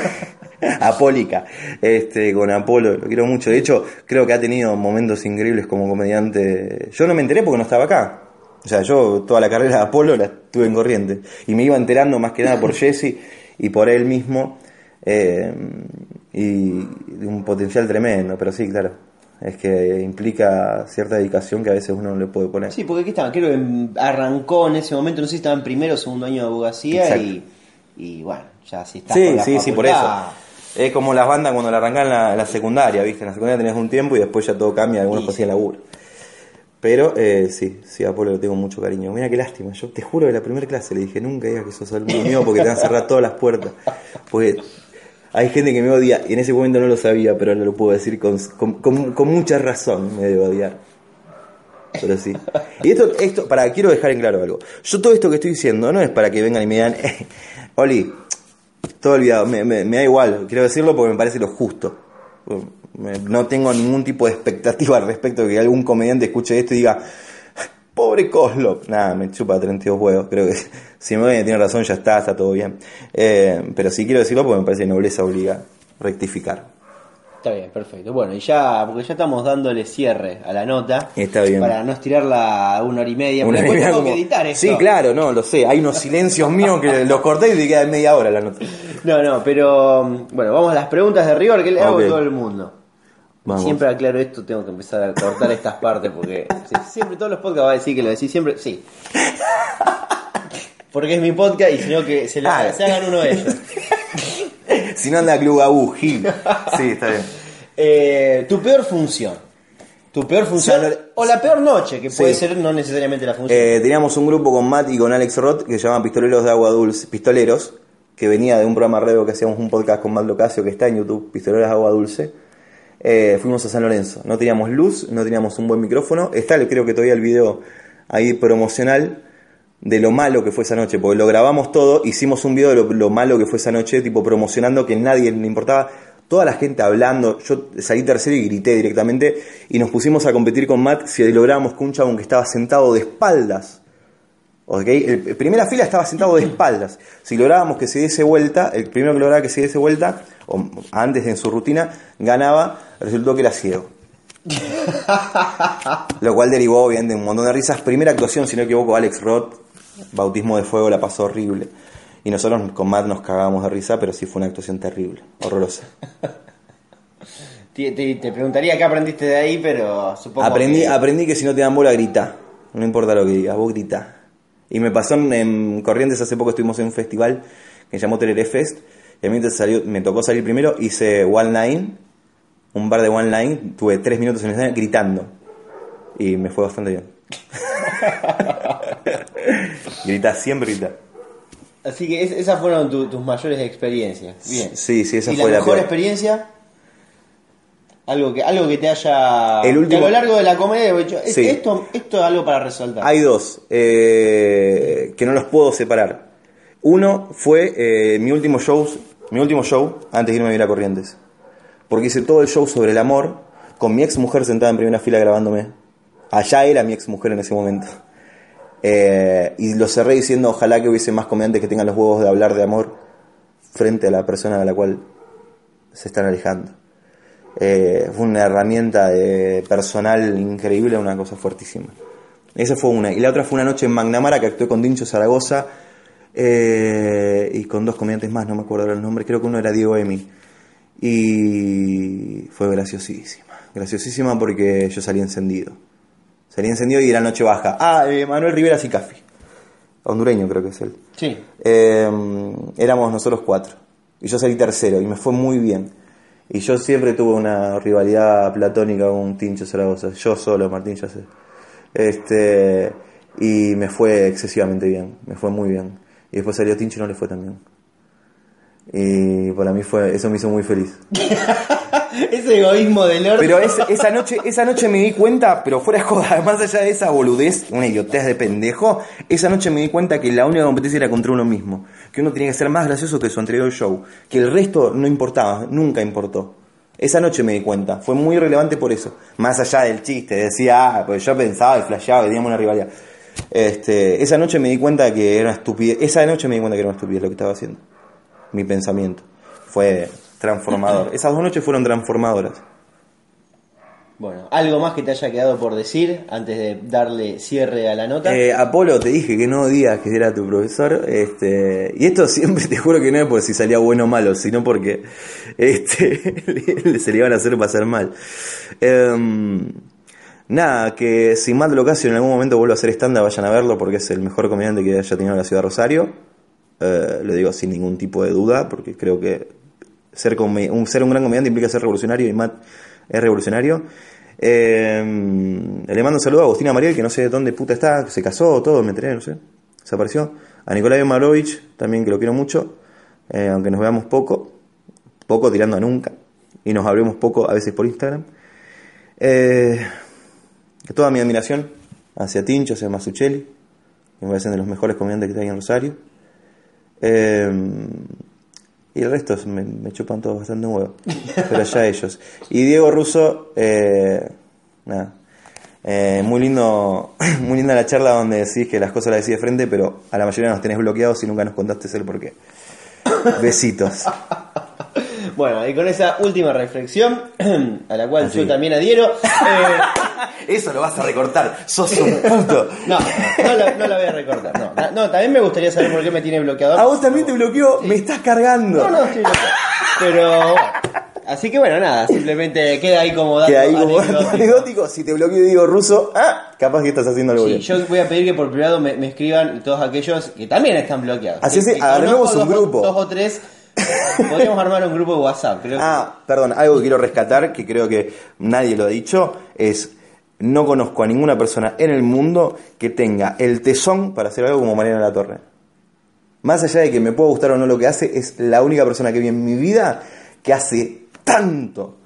Apólica. Este, con Apolo, lo quiero mucho. De hecho, creo que ha tenido momentos increíbles como comediante. Yo no me enteré porque no estaba acá. O sea, yo toda la carrera de Apolo la tuve en corriente. Y me iba enterando más que nada por Jesse y por él mismo. eh, y un potencial tremendo. Pero sí, claro. Es que implica cierta dedicación que a veces uno no le puede poner. sí, porque aquí estaba, creo que arrancó en ese momento, no sé si estaba en primero o segundo año de abogacía y, y bueno, ya si estás Sí, con la sí, sí, por eso. Es como las bandas cuando la arrancan en la, secundaria, ¿viste? En la secundaria tenés un tiempo y después ya todo cambia, algunos Sí, consiguen sí. laburo. Pero eh, sí, sí, a Apolo le tengo mucho cariño. Mira qué lástima, yo te juro que la primera clase le dije, nunca digas que sos alumno mío porque te van a cerrar todas las puertas. Porque hay gente que me odia y en ese momento no lo sabía, pero ahora lo puedo decir con, con, con- con mucha razón, me debe odiar. Pero sí. Y esto, esto, para, quiero dejar en claro algo. Yo todo esto que estoy diciendo no es para que vengan y me digan, eh, Oli, todo olvidado, me, me- me da igual, quiero decirlo porque me parece lo justo. No tengo ningún tipo de expectativa al respecto de que algún comediante escuche esto y diga, pobre Coslo. Nada, me chupa 32 huevos. Creo que si me odia tiene razón, ya está, está todo bien. Eh, pero sí quiero decirlo porque me parece que nobleza obliga a rectificar. Está bien, perfecto. Bueno, y ya, porque ya estamos dándole cierre a la nota. Está bien. Para no estirarla a una hora y media. Una idea tengo como- que editar esto. Sí, claro, no, lo sé. Hay unos silencios míos que los corté y te queda media hora la nota. No, no, pero bueno, vamos a las preguntas de rigor que le hago Ok. a todo el mundo. Vamos. Siempre aclaro esto, tengo que empezar a cortar estas partes porque siempre todos los podcasts va a decir que lo decís siempre, sí. Porque es mi podcast y si no que se, lo- Ah. se hagan uno de ellos. Si no anda Club Abu, Gil. Sí, está bien. Eh, tu peor función. Tu peor función o la peor noche, que puede Sí. ser no necesariamente la función. Eh, teníamos un grupo con Matt y con Alex Roth que se llama Pistoleros de Agua Dulce, Pistoleros, que venía de un programa radio que hacíamos un podcast con Matt Locasio que está en YouTube, Pistoleros de Agua Dulce. Eh, fuimos a San Lorenzo. No teníamos luz, no teníamos un buen micrófono. Está, creo que todavía el video ahí promocional de lo malo que fue esa noche, porque lo grabamos todo, hicimos un video de lo, lo malo que fue esa noche, tipo promocionando que nadie le importaba, toda la gente hablando, yo salí tercero y grité directamente, y nos pusimos a competir con Matt si lográbamos que un chabón que estaba sentado de espaldas, ¿ok? El, primera fila estaba sentado de espaldas, si lográbamos que se diese vuelta, el primero que lograba que se diese vuelta, o antes en su rutina, ganaba, resultó que era ciego. Lo cual derivó obviamente un montón de risas. Primera actuación, si no me equivoco, Alex Roth, Bautismo de Fuego, la pasó horrible. Y nosotros con Matt nos cagábamos de risa, pero sí fue una actuación terrible, horrorosa. Te, te- te preguntaría qué aprendiste de ahí, pero supongo Aprendí, que... aprendí que si no te dan bola, grita. No importa lo que digas, vos grita. Y me pasó en, en Corrientes hace poco, estuvimos en un festival que se llamó Tereré Fest. Y a mí salió, me tocó salir primero, hice One Line, un bar de One Line, tuve tres minutos en el escenario gritando. Y me fue bastante bien. grita, siempre grita. Así que es- esas fueron tu- tus mayores experiencias. Bien. Sí, sí, esa ¿Y fue la mejor experiencia? Algo que, algo que te haya... El último- que a lo largo de la comedia, es- Sí. esto, esto es algo para resaltar. Hay dos eh, que no los puedo separar. Uno fue eh, mi último show, mi último show antes de irme a vivir a Corrientes. Porque hice todo el show sobre el amor con mi ex mujer sentada en primera fila grabándome. Allá era mi ex mujer en ese momento. Eh, y lo cerré diciendo ojalá que hubiese más comediantes que tengan los huevos de hablar de amor frente a la persona a la cual se están alejando. Eh, fue una herramienta de personal increíble, una cosa fuertísima. Esa fue una. Y la otra fue una noche en Magnamara que actué con Dincho Zaragoza eh, y con dos comediantes más, no me acuerdo el nombre, creo que uno era Diego Emi. Y fue graciosísima. Graciosísima porque yo salí encendido. Salí encendido y era noche baja. Ah, eh, Manuel Rivera Sicafi. Hondureño creo que es él. Sí. Eh, éramos nosotros cuatro. Y yo salí tercero y me fue muy bien. Y yo siempre tuve una rivalidad platónica con un Tincho Zaragoza. Yo solo, Martín, ya sé. Este, y me fue excesivamente bien. Me fue muy bien. Y después salió Tincho y no le fue tan bien. Y para mí fue, eso me hizo muy feliz. Ese egoísmo del orden. Pero es- esa noche, esa noche me di cuenta, pero fuera joda, más allá de esa boludez, una idiotez de pendejo, esa noche me di cuenta que la única competencia era contra uno mismo. Que uno tenía que ser más gracioso que su anterior show. Que el resto no importaba, nunca importó. Esa noche me di cuenta, fue muy relevante por eso. Más allá del chiste, decía, ah, pues yo pensaba y flasheaba y teníamos una rivalidad. Este, esa noche me di cuenta que era una estupidez, esa noche me di cuenta que era una estupidez lo que estaba haciendo. Mi pensamiento. Fue transformador. Esas dos noches fueron transformadoras. Bueno, algo más que te haya quedado por decir antes de darle cierre a la nota. Eh, Apolo, te dije que no digas que era tu profesor. Este, y esto siempre te juro que no es por si salía bueno o malo, sino porque este, se le iban a hacer pasar mal. Em, nada, que si Matt Locasio en algún momento vuelve a hacer stand vayan a verlo porque es el mejor comediante que haya tenido la ciudad de Rosario. Eh, lo digo sin ningún tipo de duda, porque creo que ser, un, gran comediante implica ser revolucionario y Matt es revolucionario. Eh, le mando un saludo a Agustina Mariel, que no sé dónde puta está, se casó, todo, me enteré, no sé, desapareció. A Nicolai Marovich, también que lo quiero mucho, eh, aunque nos veamos poco, poco tirando a nunca, y nos hablemos poco a veces por Instagram. Eh, toda mi admiración hacia Tincho, hacia Masuchelli, que me parecen de los mejores comediantes que hay en Rosario. Eh, y el resto me, chupan todos bastante un huevo. Pero ya ellos. Y Diego Russo, eh, nada. Eh, muy lindo, muy linda la charla donde decís que las cosas las decís de frente, pero a la mayoría nos tenés bloqueados y nunca nos contaste el por qué. Besitos. Bueno, y con esa última reflexión, a la cual Así. yo también adhiero, eh, Eso lo vas a recortar. Sos un puto. no, no la voy a recortar. No, no, también me gustaría saber por qué me tiene bloqueado. A vos también te bloqueó. Me estás cargando. No, no, estoy loco. Pero bueno, así que bueno, nada, simplemente queda ahí como dato Que ahí como anecdótico. anecdótico, si te bloqueo Diego Russo, ah, capaz que estás haciendo algo Sí, bien. yo voy a pedir que por privado me, me escriban todos aquellos que también están bloqueados. Así es, armemos un dos grupo. Dos o tres. Podríamos armar un grupo de WhatsApp, creo. Ah, perdón, algo que quiero rescatar, que creo que nadie lo ha dicho, es no conozco a ninguna persona en el mundo que tenga el tesón para hacer algo como Mariana La Torre. Más allá de que me pueda gustar o no lo que hace, es la única persona que vi en mi vida que hace tanto,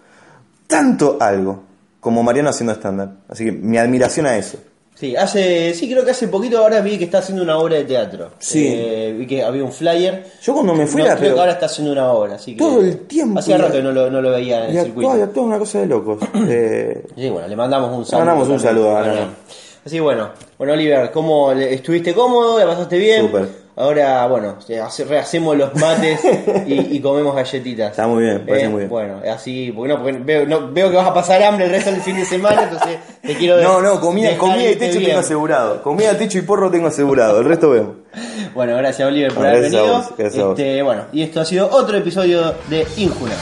tanto algo como Mariano haciendo estándar. Así que mi admiración a eso. Sí, hace, sí, creo que hace poquito ahora vi que está haciendo una obra de teatro. Sí. Eh, vi que había un flyer. Yo cuando me fui No, la creo que ahora está haciendo una obra, así que Todo el tiempo. Hacía rato que no lo, no lo veía en y el circuito. y actuaba una cosa de locos. Eh, Sí, bueno, le mandamos un saludo. mandamos un saludo a Ana. Así bueno, bueno Oliver, ¿cómo le- estuviste cómodo? ¿La pasaste bien? Súper. Ahora, bueno, hace- rehacemos los mates y, y comemos galletitas. Está muy bien, parece Eh, muy bien. Bueno, así, porque no, porque veo, no- veo que vas a pasar hambre el resto del fin de semana, entonces te quiero No, no, comida, comida y techo bien. tengo asegurado. Comida, techo y porro tengo asegurado. El resto vemos. Bueno, gracias Oliver por haber gracias a venido. vos, gracias a vos. Este, bueno, y esto ha sido otro episodio de Injuna.